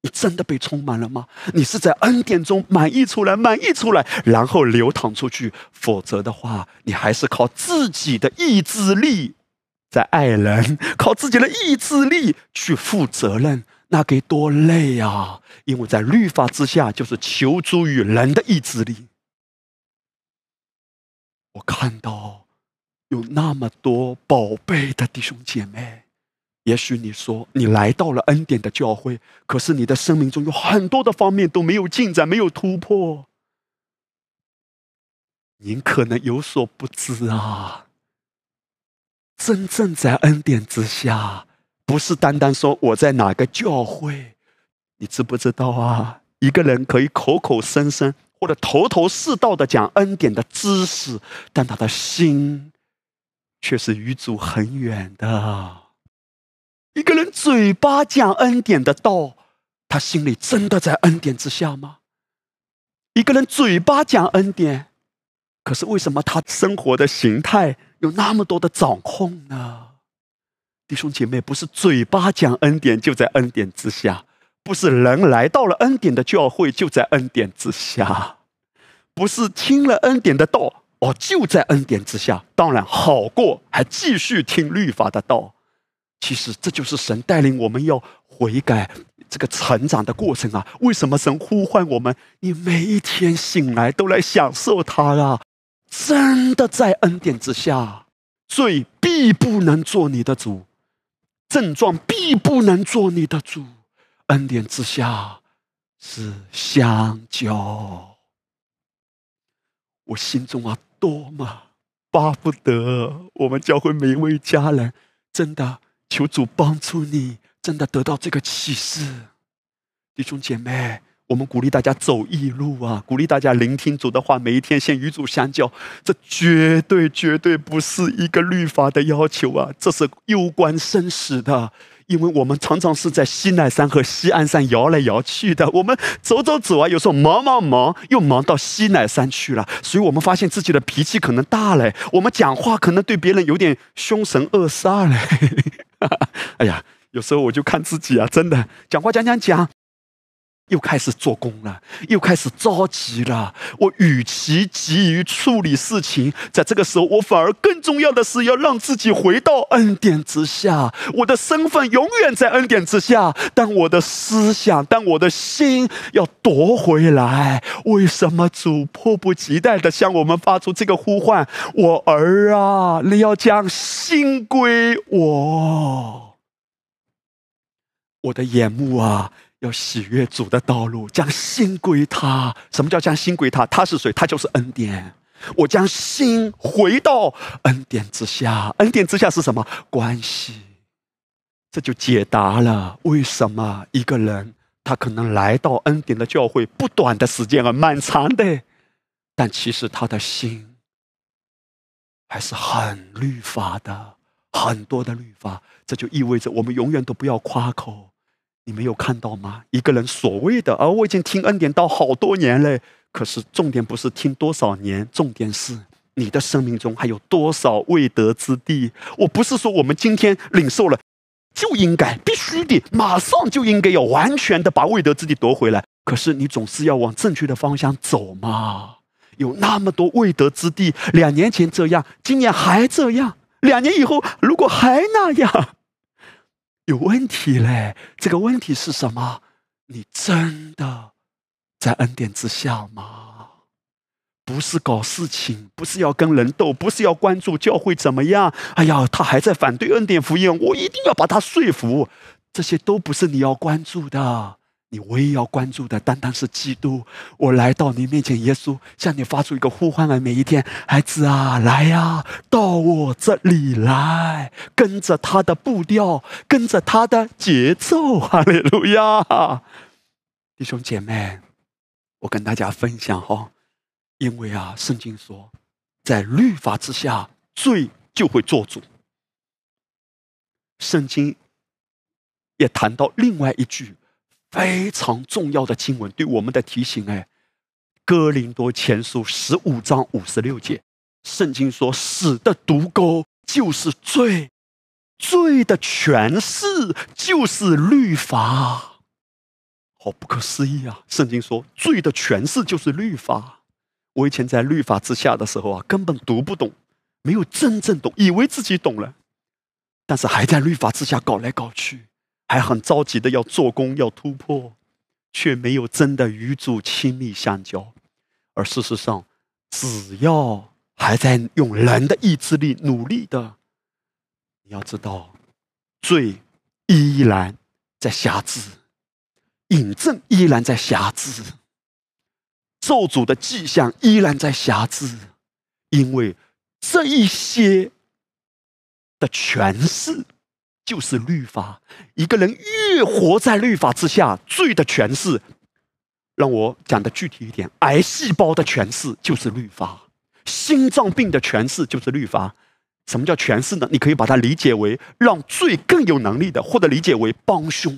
你真的被充满了吗？你是在恩典中满溢出来，满溢出来，然后流淌出去。否则的话，你还是靠自己的意志力。在爱人 靠自己的意志力去负责任，那该多累呀！因为在律法之下，就是求助于人的意志力。我看到有那么多宝贝的弟兄姐妹，也许你说你来到了恩典的教会，可是你的生命中有很多的方面都没有进展，没有突破。您可能有所不知啊。真正在恩典之下，不是单单说我在哪个教会，你知不知道啊？一个人可以口口声声或者头头是道的讲恩典的知识，但他的心却是与主很远的。一个人嘴巴讲恩典的道，他心里真的在恩典之下吗？一个人嘴巴讲恩典，可是为什么他生活的形态？有那么多的掌控呢，弟兄姐妹，不是嘴巴讲恩典就在恩典之下，不是人来到了恩典的教会就在恩典之下，不是听了恩典的道哦就在恩典之下。当然好过还继续听律法的道。其实这就是神带领我们要悔改这个成长的过程啊。为什么神呼唤我们？你每一天醒来都来享受它啊！真的在恩典之下，罪必不能做你的主，症状必不能做你的主。恩典之下是相交。我心中啊，多么巴不得我们教会每一位家人，真的求主帮助你，真的得到这个启示，弟兄姐妹。我们鼓励大家走义路啊！鼓励大家聆听主的话，每一天先与主相交。这绝对绝对不是一个律法的要求啊！这是攸关生死的，因为我们常常是在西奈山和西安山摇来摇去的，我们走走走啊，有时候忙忙忙，又忙到西奈山去了，所以我们发现自己的脾气可能大嘞，我们讲话可能对别人有点凶神恶煞嘞。哎呀，有时候我就看自己啊，真的讲话讲讲讲。又开始做工了，又开始着急了。我与其急于处理事情，在这个时候，我反而更重要的是要让自己回到恩典之下。我的身份永远在恩典之下，但我的思想，但我的心要夺回来。为什么主迫不及待的向我们发出这个呼唤？我儿啊，你要将心归我。我的眼目啊！要喜悦主的道路，将心归他。什么叫将心归他？他是谁？他就是恩典。我将心回到恩典之下。恩典之下是什么关系？这就解答了为什么一个人他可能来到恩典的教会不短的时间，啊蛮长的，但其实他的心还是很律法的，很多的律法。这就意味着我们永远都不要夸口。你没有看到吗？一个人所谓的，而我已经听恩典道好多年了。可是重点不是听多少年，重点是你的生命中还有多少未得之地。我不是说我们今天领受了就应该必须的，马上就应该要完全的把未得之地夺回来。可是你总是要往正确的方向走嘛。有那么多未得之地，两年前这样，今年还这样，两年以后如果还那样。有问题嘞！这个问题是什么？你真的在恩典之下吗？不是搞事情，不是要跟人斗，不是要关注教会怎么样。哎呀，他还在反对恩典福音，我一定要把他说服。这些都不是你要关注的。你唯一要关注的，单单是基督。我来到你面前，耶稣向你发出一个呼唤：，来，每一天，孩子啊，来呀，到我这里来，跟着他的步调，跟着他的节奏。哈利路亚！弟兄姐妹，我跟大家分享哈，因为啊，圣经说，在律法之下，罪就会做主。圣经也谈到另外一句。非常重要的经文，对我们的提醒。哎，《哥林多前书》十五章五十六节，圣经说：“死的毒钩就是罪，罪的诠释就是律法。”好不可思议啊！圣经说，罪的诠释就是律法。我以前在律法之下的时候啊，根本读不懂，没有真正懂，以为自己懂了，但是还在律法之下搞来搞去。还很着急的要做工要突破，却没有真的与主亲密相交。而事实上，只要还在用人的意志力努力的，你要知道，罪依然在辖制，引证依然在辖制，咒诅的迹象依然在辖制，因为这一些的诠释。就是律法。一个人越活在律法之下，罪的诠释，让我讲的具体一点，癌细胞的诠释就是律法，心脏病的诠释就是律法。什么叫诠释呢？你可以把它理解为让罪更有能力的，或者理解为帮凶。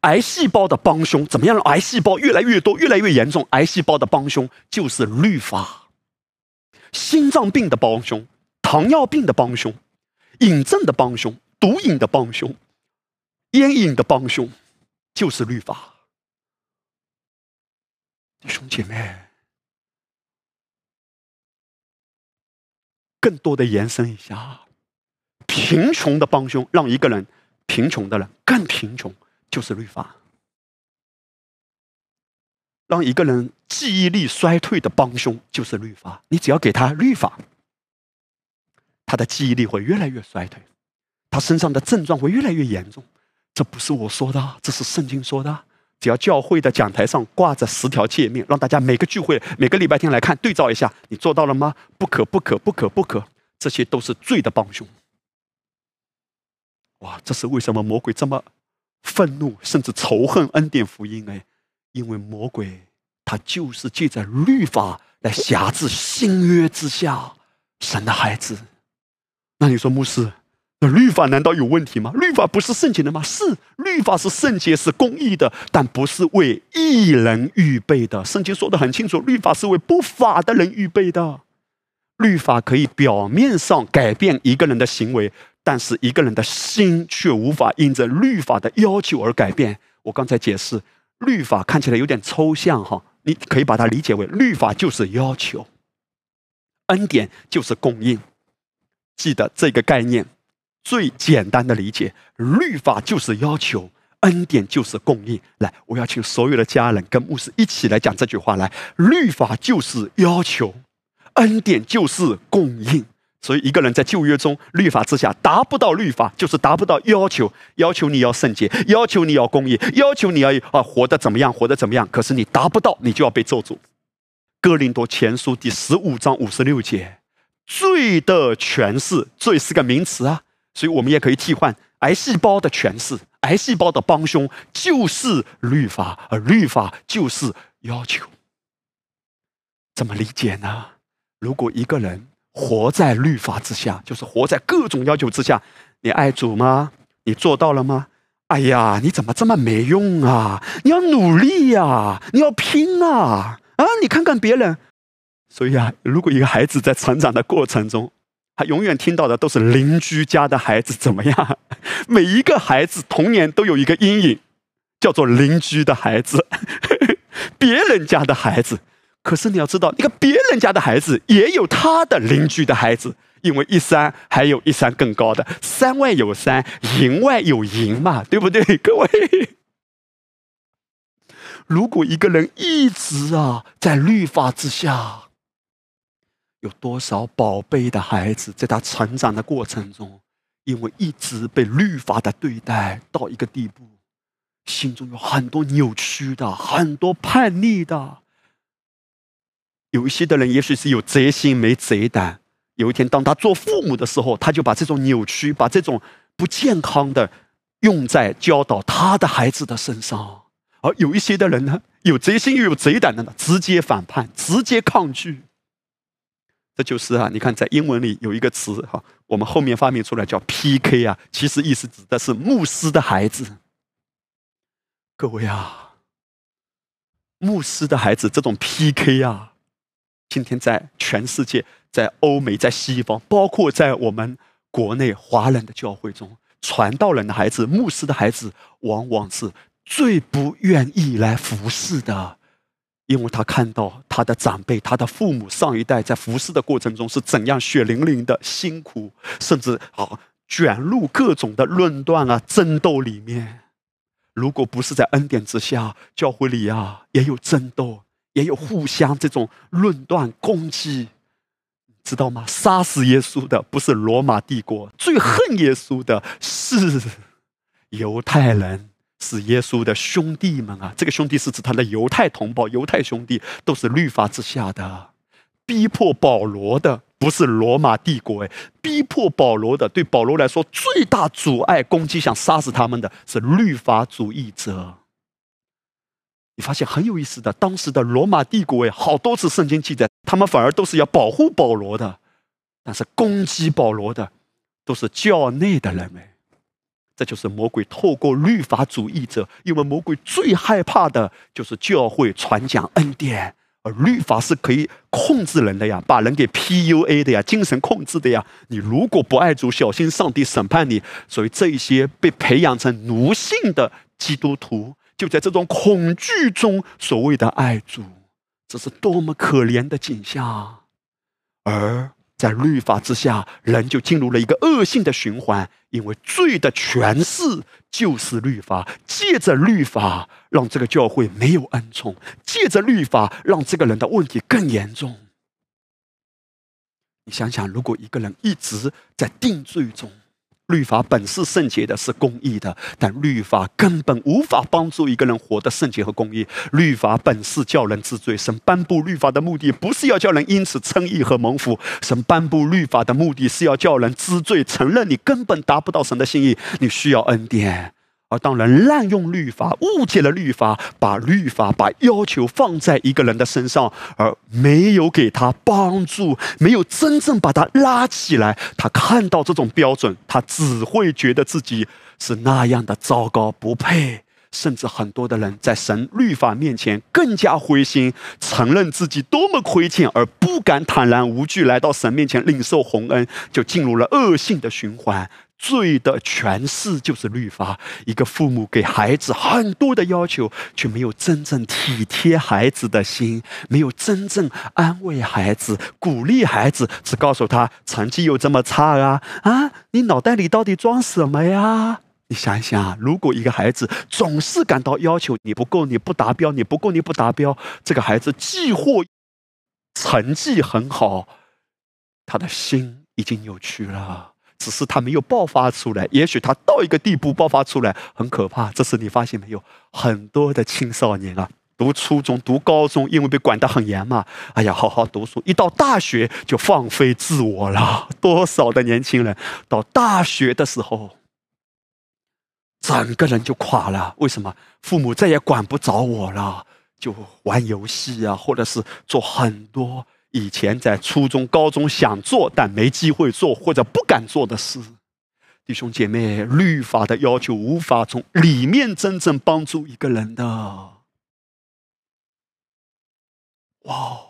癌细胞的帮凶怎么样？让癌细胞越来越多，越来越严重。癌细胞的帮凶就是律法。心脏病的帮凶，糖尿病的帮凶。瘾症的帮凶，毒瘾的帮凶，烟瘾的帮凶，就是律法。弟兄姐妹，更多的延伸一下，贫穷的帮凶，让一个人贫穷的人更贫穷，就是律法。让一个人记忆力衰退的帮凶，就是律法。你只要给他律法。他的记忆力会越来越衰退，他身上的症状会越来越严重。这不是我说的，这是圣经说的。只要教会的讲台上挂着十条诫命，让大家每个聚会、每个礼拜天来看，对照一下，你做到了吗？不可，不可，不可，不可，这些都是罪的帮凶。哇，这是为什么魔鬼这么愤怒，甚至仇恨恩典福音？哎，因为魔鬼他就是借着律法来辖制新约之下神的孩子。那你说牧师，那律法难道有问题吗？律法不是圣洁的吗？是，律法是圣洁、是公义的，但不是为义人预备的。圣经说的很清楚，律法是为不法的人预备的。律法可以表面上改变一个人的行为，但是一个人的心却无法因着律法的要求而改变。我刚才解释，律法看起来有点抽象哈，你可以把它理解为律法就是要求，恩典就是供应。记得这个概念。最简单的理解，律法就是要求，恩典就是供应。来，我要请所有的家人跟牧师一起来讲这句话。来，律法就是要求，恩典就是供应。所以，一个人在旧约中，律法之下达不到律法，就是达不到要求。要求你要圣洁，要求你要公义，要求你要啊活得怎么样，活得怎么样。可是你达不到，你就要被咒诅。哥林多前书第十五章五十六节，罪的诠释，罪是个名词啊。所以我们也可以替换癌细胞的诠释，癌细胞的帮凶就是律法，而律法就是要求。怎么理解呢？如果一个人活在律法之下，就是活在各种要求之下，你爱主吗？你做到了吗？哎呀，你怎么这么没用啊？你要努力呀，你要拼啊！啊，你看看别人。所以啊，如果一个孩子在成长的过程中，他永远听到的都是邻居家的孩子怎么样？每一个孩子童年都有一个阴影，叫做邻居的孩子，别人家的孩子。可是你要知道，那个别人家的孩子也有他的邻居的孩子，因为一山还有一山更高的，山外有山，营外有营嘛，对不对？各位，如果一个人一直啊在律法之下。有多少宝贝的孩子，在他成长的过程中，因为一直被律法的对待到一个地步，心中有很多扭曲的，很多叛逆的。有一些的人，也许是有贼心没贼胆。有一天，当他做父母的时候，他就把这种扭曲，把这种不健康的，用在教导他的孩子的身上。而有一些的人呢，有贼心又有贼胆的呢，直接反叛，直接抗拒。这就是啊，你看，在英文里有一个词哈，我们后面发明出来叫 PK 啊，其实意思指的是牧师的孩子。各位啊，牧师的孩子这种 PK 啊，今天在全世界，在欧美，在西方，包括在我们国内华人的教会中，传道人的孩子、牧师的孩子，往往是最不愿意来服侍的。因为他看到他的长辈、他的父母上一代在服侍的过程中是怎样血淋淋的辛苦，甚至啊卷入各种的论断啊争斗里面。如果不是在恩典之下，教会里啊也有争斗，也有互相这种论断攻击，知道吗？杀死耶稣的不是罗马帝国，最恨耶稣的是犹太人。是耶稣的兄弟们啊！这个兄弟是指他的犹太同胞、犹太兄弟，都是律法之下的。逼迫保罗的不是罗马帝国，哎，逼迫保罗的，对保罗来说最大阻碍、攻击、想杀死他们的是律法主义者。你发现很有意思的，当时的罗马帝国，哎，好多次圣经记载，他们反而都是要保护保罗的，但是攻击保罗的都是教内的人，哎。这就是魔鬼透过律法主义者，因为魔鬼最害怕的就是教会传讲恩典，而律法是可以控制人的呀，把人给 PUA 的呀，精神控制的呀。你如果不爱主，小心上帝审判你。所以这一些被培养成奴性的基督徒，就在这种恐惧中，所谓的爱主，这是多么可怜的景象。而在律法之下，人就进入了一个恶性的循环。因为罪的诠释就是律法，借着律法让这个教会没有恩宠，借着律法让这个人的问题更严重。你想想，如果一个人一直在定罪中。律法本是圣洁的，是公义的，但律法根本无法帮助一个人活得圣洁和公义。律法本是叫人治罪，神颁布律法的目的不是要叫人因此称义和蒙福，神颁布律法的目的是要叫人知罪，承认你根本达不到神的心意，你需要恩典。而当人滥用律法、误解了律法，把律法、把要求放在一个人的身上，而没有给他帮助，没有真正把他拉起来，他看到这种标准，他只会觉得自己是那样的糟糕，不配。甚至很多的人在神律法面前更加灰心，承认自己多么亏欠，而不敢坦然无惧来到神面前领受洪恩，就进入了恶性的循环。罪的诠释就是律法。一个父母给孩子很多的要求，却没有真正体贴孩子的心，没有真正安慰孩子、鼓励孩子，只告诉他成绩又这么差啊啊！你脑袋里到底装什么呀？你想一想，如果一个孩子总是感到要求你不够、你不达标、你不够、你不达标，这个孩子既或成绩很好，他的心已经扭曲了，只是他没有爆发出来。也许他到一个地步爆发出来很可怕。这是你发现没有？很多的青少年啊，读初中、读高中，因为被管得很严嘛，哎呀，好好读书，一到大学就放飞自我了。多少的年轻人到大学的时候。整个人就垮了，为什么？父母再也管不着我了，就玩游戏啊，或者是做很多以前在初中、高中想做但没机会做或者不敢做的事。弟兄姐妹，律法的要求无法从里面真正帮助一个人的。哇！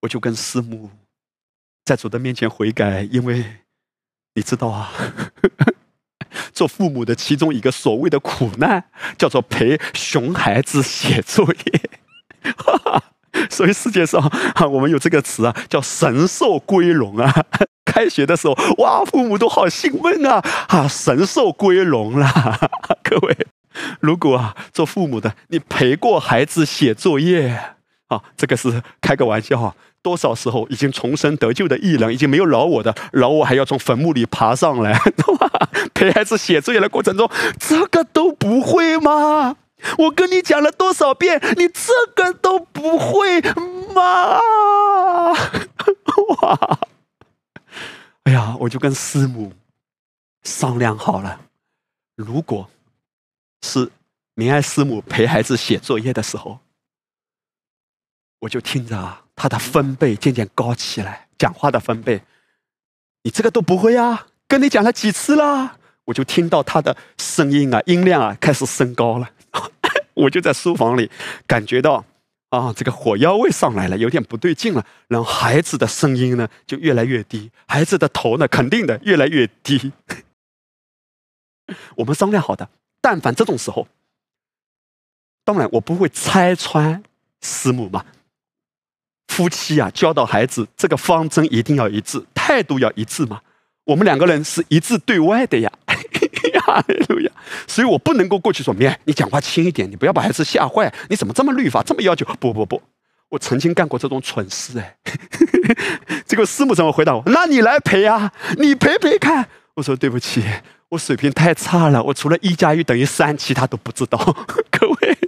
我就跟师母在主的面前悔改，因为你知道啊。做父母的其中一个所谓的苦难，叫做陪熊孩子写作业。哈哈 所以世界上啊，我们有这个词啊，叫神兽归笼啊。开学的时候，哇，父母都好兴奋啊，啊，神兽归笼了。各位，如果啊，做父母的，你陪过孩子写作业啊，这个是开个玩笑。多少时候已经重生得救的艺人，已经没有饶我的，饶我还要从坟墓里爬上来，陪孩子写作业的过程中，这个都不会吗？我跟你讲了多少遍，你这个都不会吗？哇！哎呀，我就跟师母商量好了，如果是明爱师母陪孩子写作业的时候，我就听着啊。他的分贝渐渐高起来，讲话的分贝，你这个都不会啊？跟你讲了几次啦？我就听到他的声音啊，音量啊开始升高了。我就在书房里感觉到啊，这个火药味上来了，有点不对劲了。然后孩子的声音呢就越来越低，孩子的头呢肯定的越来越低。我们商量好的，但凡这种时候，当然我不会拆穿师母嘛。夫妻啊，教导孩子这个方针一定要一致，态度要一致嘛。我们两个人是一致对外的呀，哈利路亚。所以我不能够过去说：“咩，你讲话轻一点，你不要把孩子吓坏。你怎么这么律法，这么要求？”不不不，我曾经干过这种蠢事哎。这个师母怎么回答我？那你来陪啊，你陪陪看。我说对不起，我水平太差了，我除了一加一等于三，其他都不知道。各位。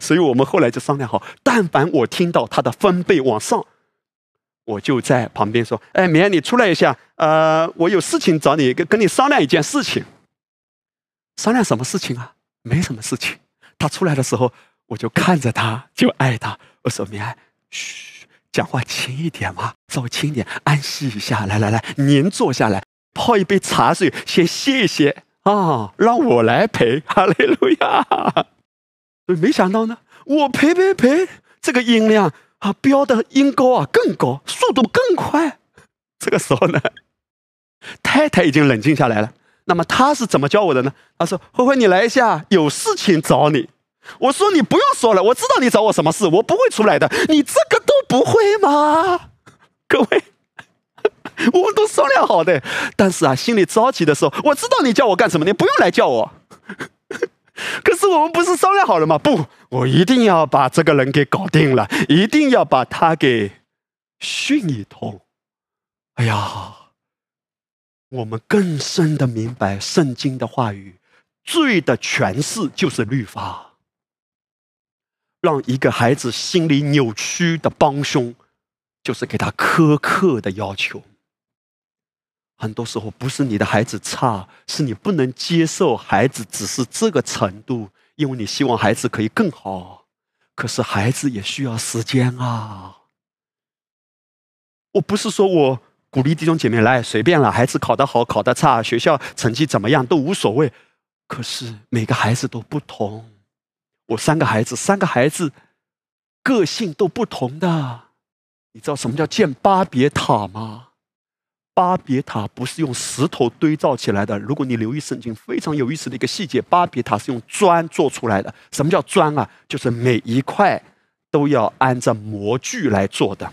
所以我们后来就商量好，但凡我听到他的分贝往上，我就在旁边说：“哎，绵，你出来一下，呃，我有事情找你，跟跟你商量一件事情。商量什么事情啊？没什么事情。他出来的时候，我就看着他，就爱他。我说：绵，嘘，讲话轻一点嘛，稍微轻一点，安息一下。来来来，您坐下来，泡一杯茶水，先歇一歇啊，让我来陪。哈利路亚。”没想到呢，我陪陪陪，这个音量啊，飙的音高啊更高，速度更快。这个时候呢，太太已经冷静下来了。那么他是怎么教我的呢？他说：“慧慧，你来一下，有事情找你。”我说：“你不用说了，我知道你找我什么事，我不会出来的。你这个都不会吗？” 各位，我们都商量好的，但是啊，心里着急的时候，我知道你叫我干什么，你不用来叫我。可是我们不是商量好了吗？不，我一定要把这个人给搞定了，一定要把他给训一通。哎呀，我们更深的明白圣经的话语，罪的诠释就是律法，让一个孩子心里扭曲的帮凶，就是给他苛刻的要求。很多时候不是你的孩子差，是你不能接受孩子只是这个程度，因为你希望孩子可以更好。可是孩子也需要时间啊！我不是说我鼓励弟兄姐妹来随便了，孩子考得好考得差，学校成绩怎么样都无所谓。可是每个孩子都不同，我三个孩子，三个孩子个性都不同的。你知道什么叫建巴别塔吗？巴别塔不是用石头堆造起来的。如果你留意圣经，非常有意思的一个细节，巴别塔是用砖做出来的。什么叫砖啊？就是每一块都要按照模具来做的。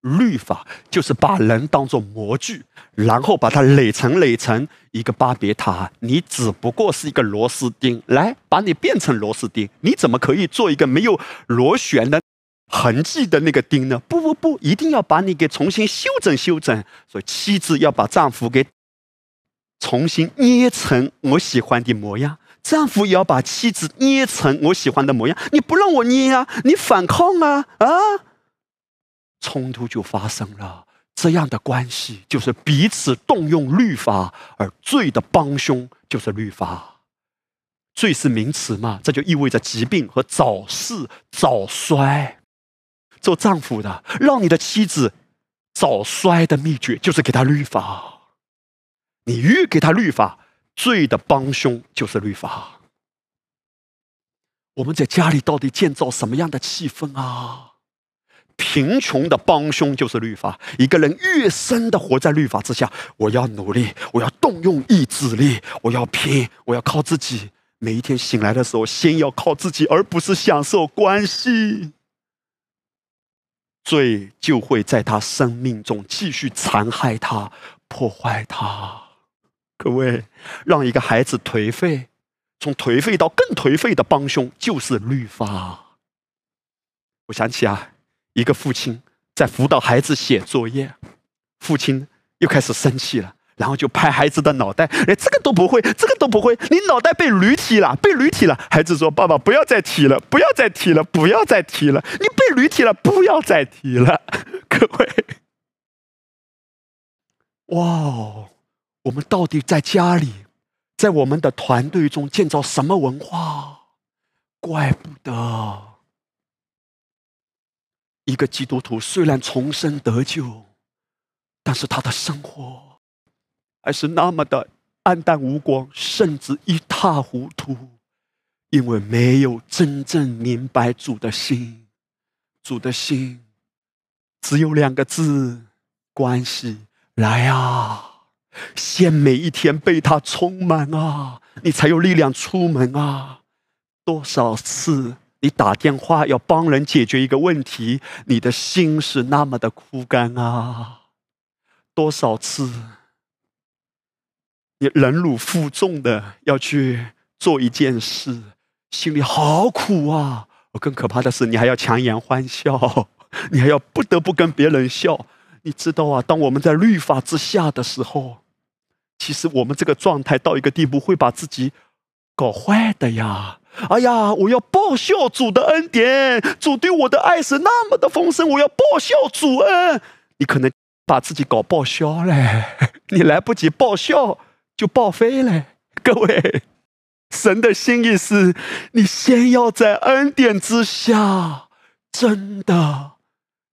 律法就是把人当做模具，然后把它垒成垒成一个巴别塔。你只不过是一个螺丝钉，来把你变成螺丝钉。你怎么可以做一个没有螺旋的？痕迹的那个钉呢？不不不，一定要把你给重新修整修整。所以妻子要把丈夫给重新捏成我喜欢的模样，丈夫也要把妻子捏成我喜欢的模样。你不让我捏啊，你反抗啊啊！冲突就发生了。这样的关系就是彼此动用律法，而罪的帮凶就是律法。罪是名词嘛？这就意味着疾病和早逝、早衰。做丈夫的，让你的妻子早衰的秘诀就是给她律法。你越给她律法，罪的帮凶就是律法。我们在家里到底建造什么样的气氛啊？贫穷的帮凶就是律法。一个人越深的活在律法之下，我要努力，我要动用意志力，我要拼，我要靠自己。每一天醒来的时候，先要靠自己，而不是享受关系。罪就会在他生命中继续残害他、破坏他。各位，让一个孩子颓废，从颓废到更颓废的帮凶就是律法。我想起啊，一个父亲在辅导孩子写作业，父亲又开始生气了。然后就拍孩子的脑袋，哎，这个都不会，这个都不会，你脑袋被驴踢了，被驴踢了。孩子说：“爸爸，不要再踢了，不要再踢了，不要再踢了，你被驴踢了，不要再踢了。”各位，哇，我们到底在家里，在我们的团队中建造什么文化？怪不得一个基督徒虽然重生得救，但是他的生活。还是那么的暗淡无光，甚至一塌糊涂，因为没有真正明白主的心。主的心只有两个字：关系。来啊，先每一天被他充满啊，你才有力量出门啊。多少次你打电话要帮人解决一个问题，你的心是那么的枯干啊。多少次。你忍辱负重的要去做一件事，心里好苦啊！更可怕的是，你还要强颜欢笑，你还要不得不跟别人笑。你知道啊，当我们在律法之下的时候，其实我们这个状态到一个地步，会把自己搞坏的呀！哎呀，我要报效主的恩典，主对我的爱是那么的丰盛，我要报效主恩。你可能把自己搞报销嘞，你来不及报效。就报废了。各位，神的心意是你先要在恩典之下，真的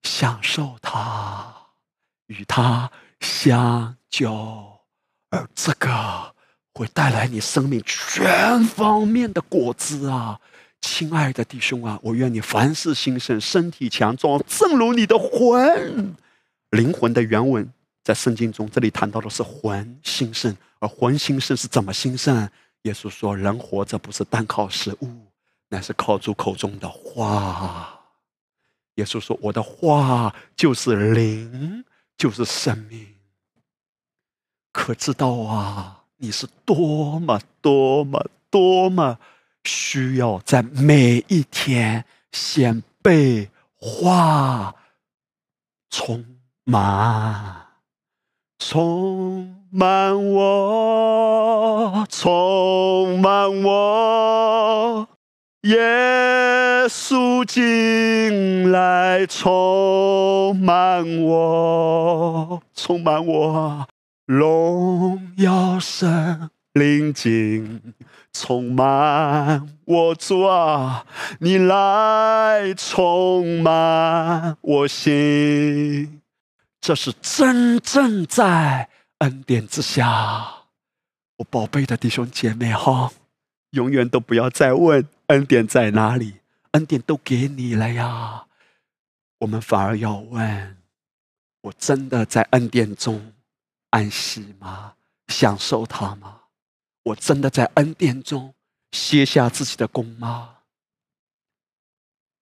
享受他，与他相交，而这个会带来你生命全方面的果子啊！亲爱的弟兄啊，我愿你凡事兴盛，身体强壮，正如你的魂、灵魂的原文。在圣经中，这里谈到的是魂兴盛，而魂兴盛是怎么兴盛？耶稣说：“人活着不是单靠食物，乃是靠主口中的话。”耶稣说：“我的话就是灵，就是生命。”可知道啊，你是多么多么多么需要在每一天先被话充满。充满我，充满我，耶稣进来，充满我，充满我，荣耀神临近，充满我主啊，你来充满我心。这是真正在恩典之下，我宝贝的弟兄姐妹哈，永远都不要再问恩典在哪里，恩典都给你了呀。我们反而要问：我真的在恩典中安息吗？享受它吗？我真的在恩典中卸下自己的功吗？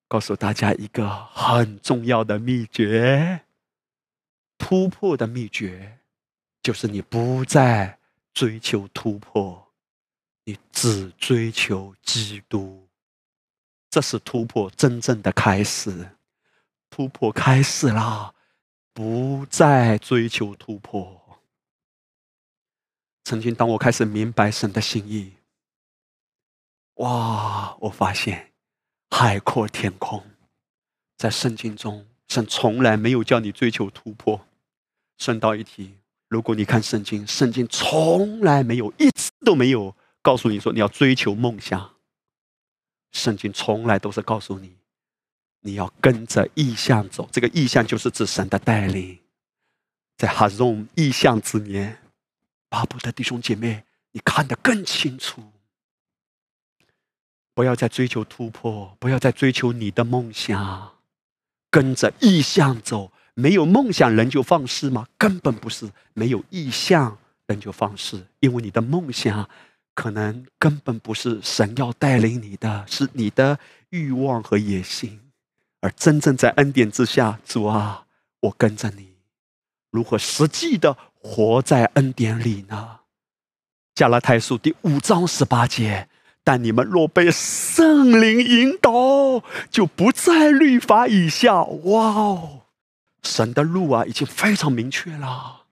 告诉大家一个很重要的秘诀：突破的秘诀，就是你不再追求突破，你只追求基督。这是突破真正的开始。突破开始啦，不再追求突破。曾经，当我开始明白神的心意，哇！我发现海阔天空。在圣经中，神从来没有叫你追求突破。顺道一提，如果你看圣经，圣经从来没有一次都没有告诉你说你要追求梦想。圣经从来都是告诉你。你要跟着意向走，这个意向就是指神的带领。在哈荣意向之年，巴布的弟兄姐妹，你看得更清楚。不要再追求突破，不要再追求你的梦想，跟着意向走。没有梦想，人就放肆吗？根本不是，没有意向，人就放肆。因为你的梦想，可能根本不是神要带领你的，是你的欲望和野心。而真正在恩典之下，主啊，我跟着你，如何实际的活在恩典里呢？加拉太书第五章十八节，但你们若被圣灵引导，就不在律法以下。哇哦，神的路啊，已经非常明确了。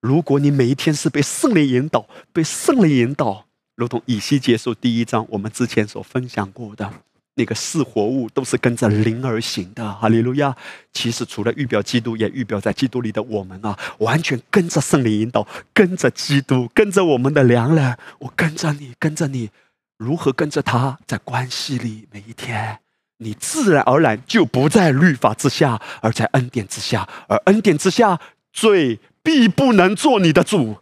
如果你每一天是被圣灵引导，被圣灵引导，如同以西结束第一章我们之前所分享过的。那个是活物，都是跟着灵而行的。哈利路亚！其实除了预表基督，也预表在基督里的我们啊，完全跟着圣灵引导，跟着基督，跟着我们的良人。我跟着你，跟着你，如何跟着他？在关系里，每一天，你自然而然就不在律法之下，而在恩典之下。而恩典之下，罪必不能做你的主，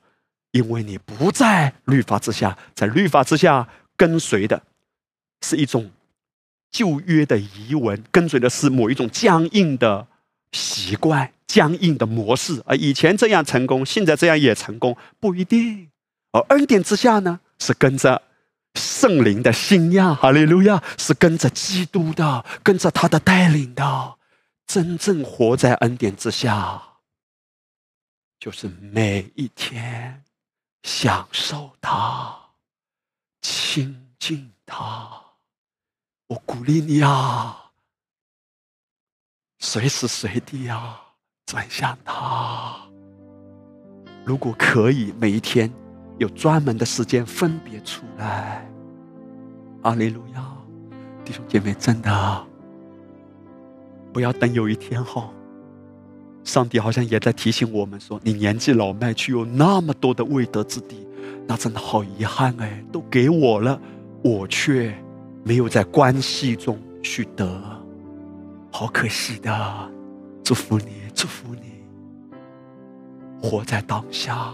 因为你不在律法之下。在律法之下跟随的，是一种。旧约的遗文，跟随的是某一种僵硬的习惯、僵硬的模式。而以前这样成功，现在这样也成功，不一定。而恩典之下呢，是跟着圣灵的信仰，哈利路亚，是跟着基督的，跟着他的带领的，真正活在恩典之下，就是每一天享受他，亲近他。我鼓励你啊，随时随地啊，转向他。如果可以，每一天有专门的时间分别出来。阿利路亚，弟兄姐妹，真的不要等有一天哈，上帝好像也在提醒我们说：“你年纪老迈，却有那么多的未得之地，那真的好遗憾哎，都给我了，我却……”没有在关系中去得，好可惜的。祝福你，祝福你，活在当下，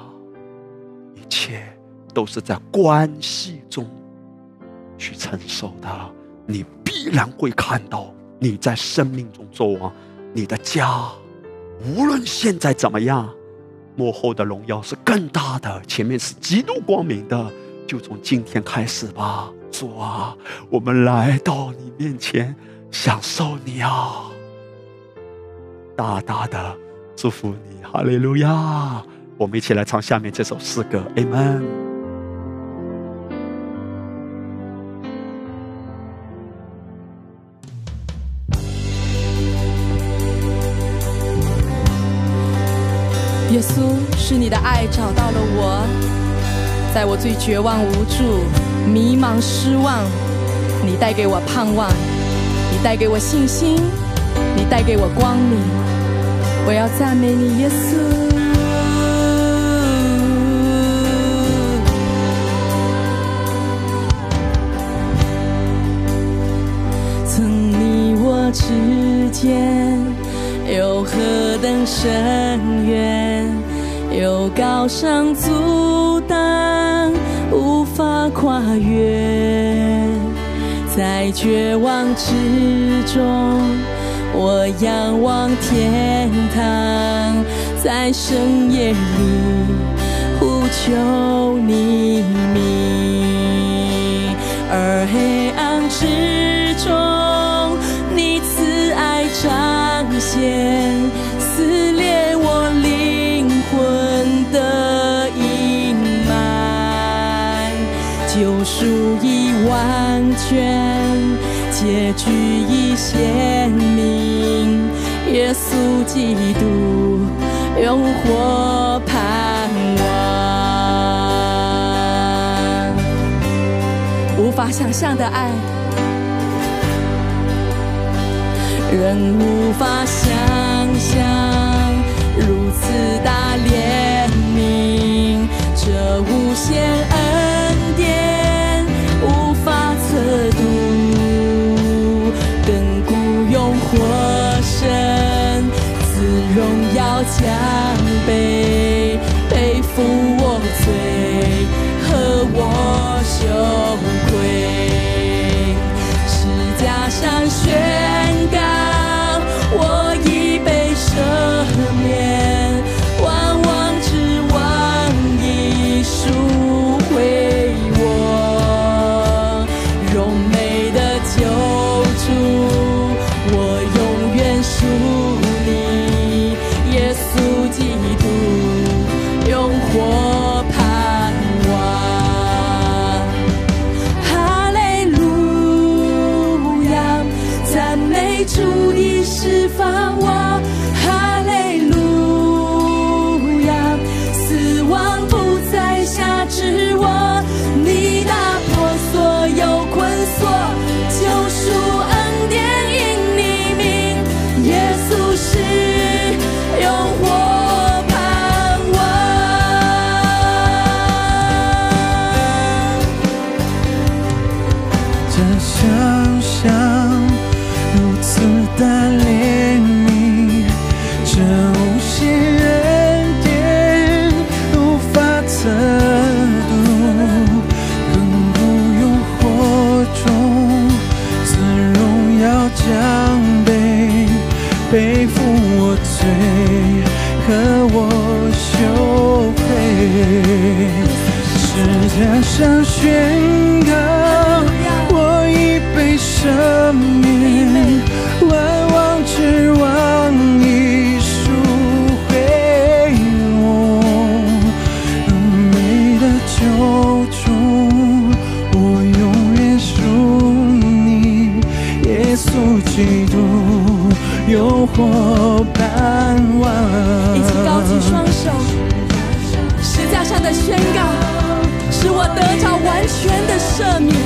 切都是在关系中去承受的。你必然会看到你在生命中作王，你的家，无论现在怎么样，幕后的荣耀是更大的，前面是极度光明的。就从今天开始吧。主啊，我们来到你面前，享受你啊！大大的祝福你，哈利路亚！我们一起来唱下面这首诗歌，Amen。耶稣，是你的爱找到了我，在我最绝望无助。迷茫失望，你带给我盼望，你带给我信心，你带给我光明。我要赞美你，耶稣。之间有何等深远？有高山阻挡，无法跨越。在绝望之中，我仰望天堂；在深夜里，呼求你名。而黑暗之中。彰显，撕裂我灵魂的阴霾，救赎已完全，结局已鲜明，耶稣基督用火盼望，无法想象的爱。更无法想象如此大怜悯，这无限恩典无法测度，亘古永活神，赐荣耀加倍背负我罪。这女。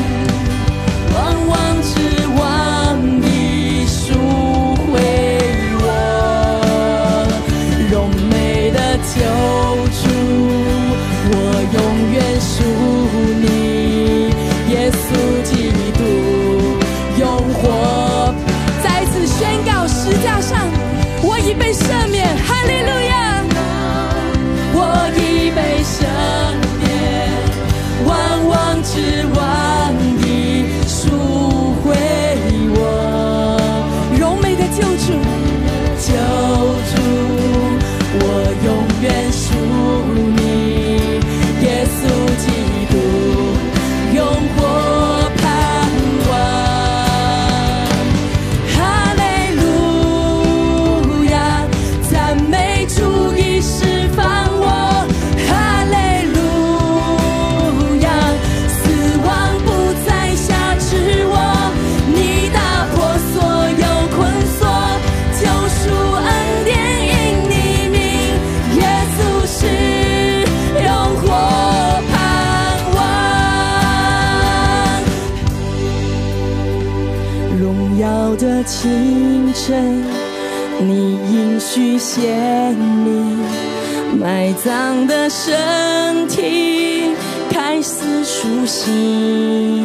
你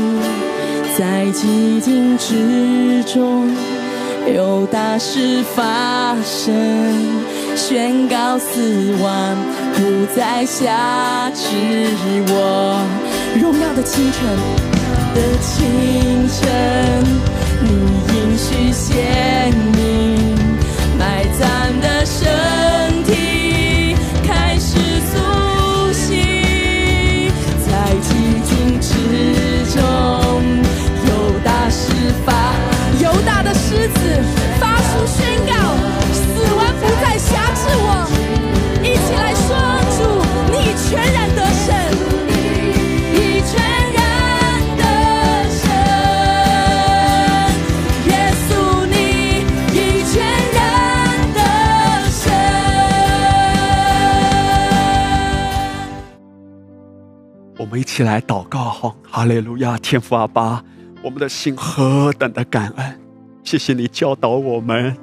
在寂静之中，有大事发生，宣告死亡，不再下旨我，荣耀的清晨的清晨，你应许先明，埋葬的神。发出宣告，死亡不再辖制我。一起来说，主，你全然得胜。你全然得胜，耶稣，你已全然得胜。我们一起来祷告，哈，哈利路亚，天父阿爸，我们的心何等的感恩，谢谢你教导我们，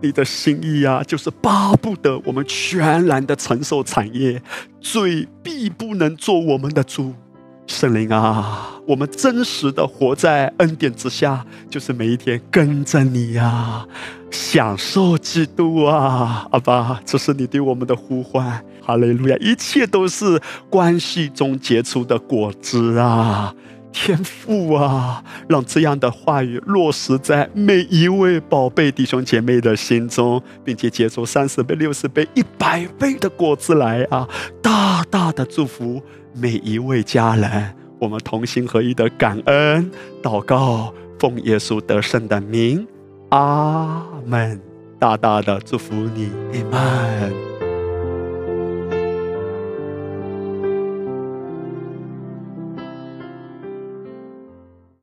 你的心意啊，就是巴不得我们全然的承受产业，罪必不能做我们的主。圣灵啊，我们真实的活在恩典之下，就是每一天跟着你呀、享受基督啊，阿爸，这是你对我们的呼唤。哈利路亚，一切都是关系中结出的果子啊！天父啊，让这样的话语落实在每一位宝贝弟兄姐妹的心中，并且结出三十倍、六十倍、一百倍的果子来啊！大大的祝福每一位家人，我们同心合一的感恩祷告，奉耶稣得胜的名，阿门！大大的祝福你，阿门。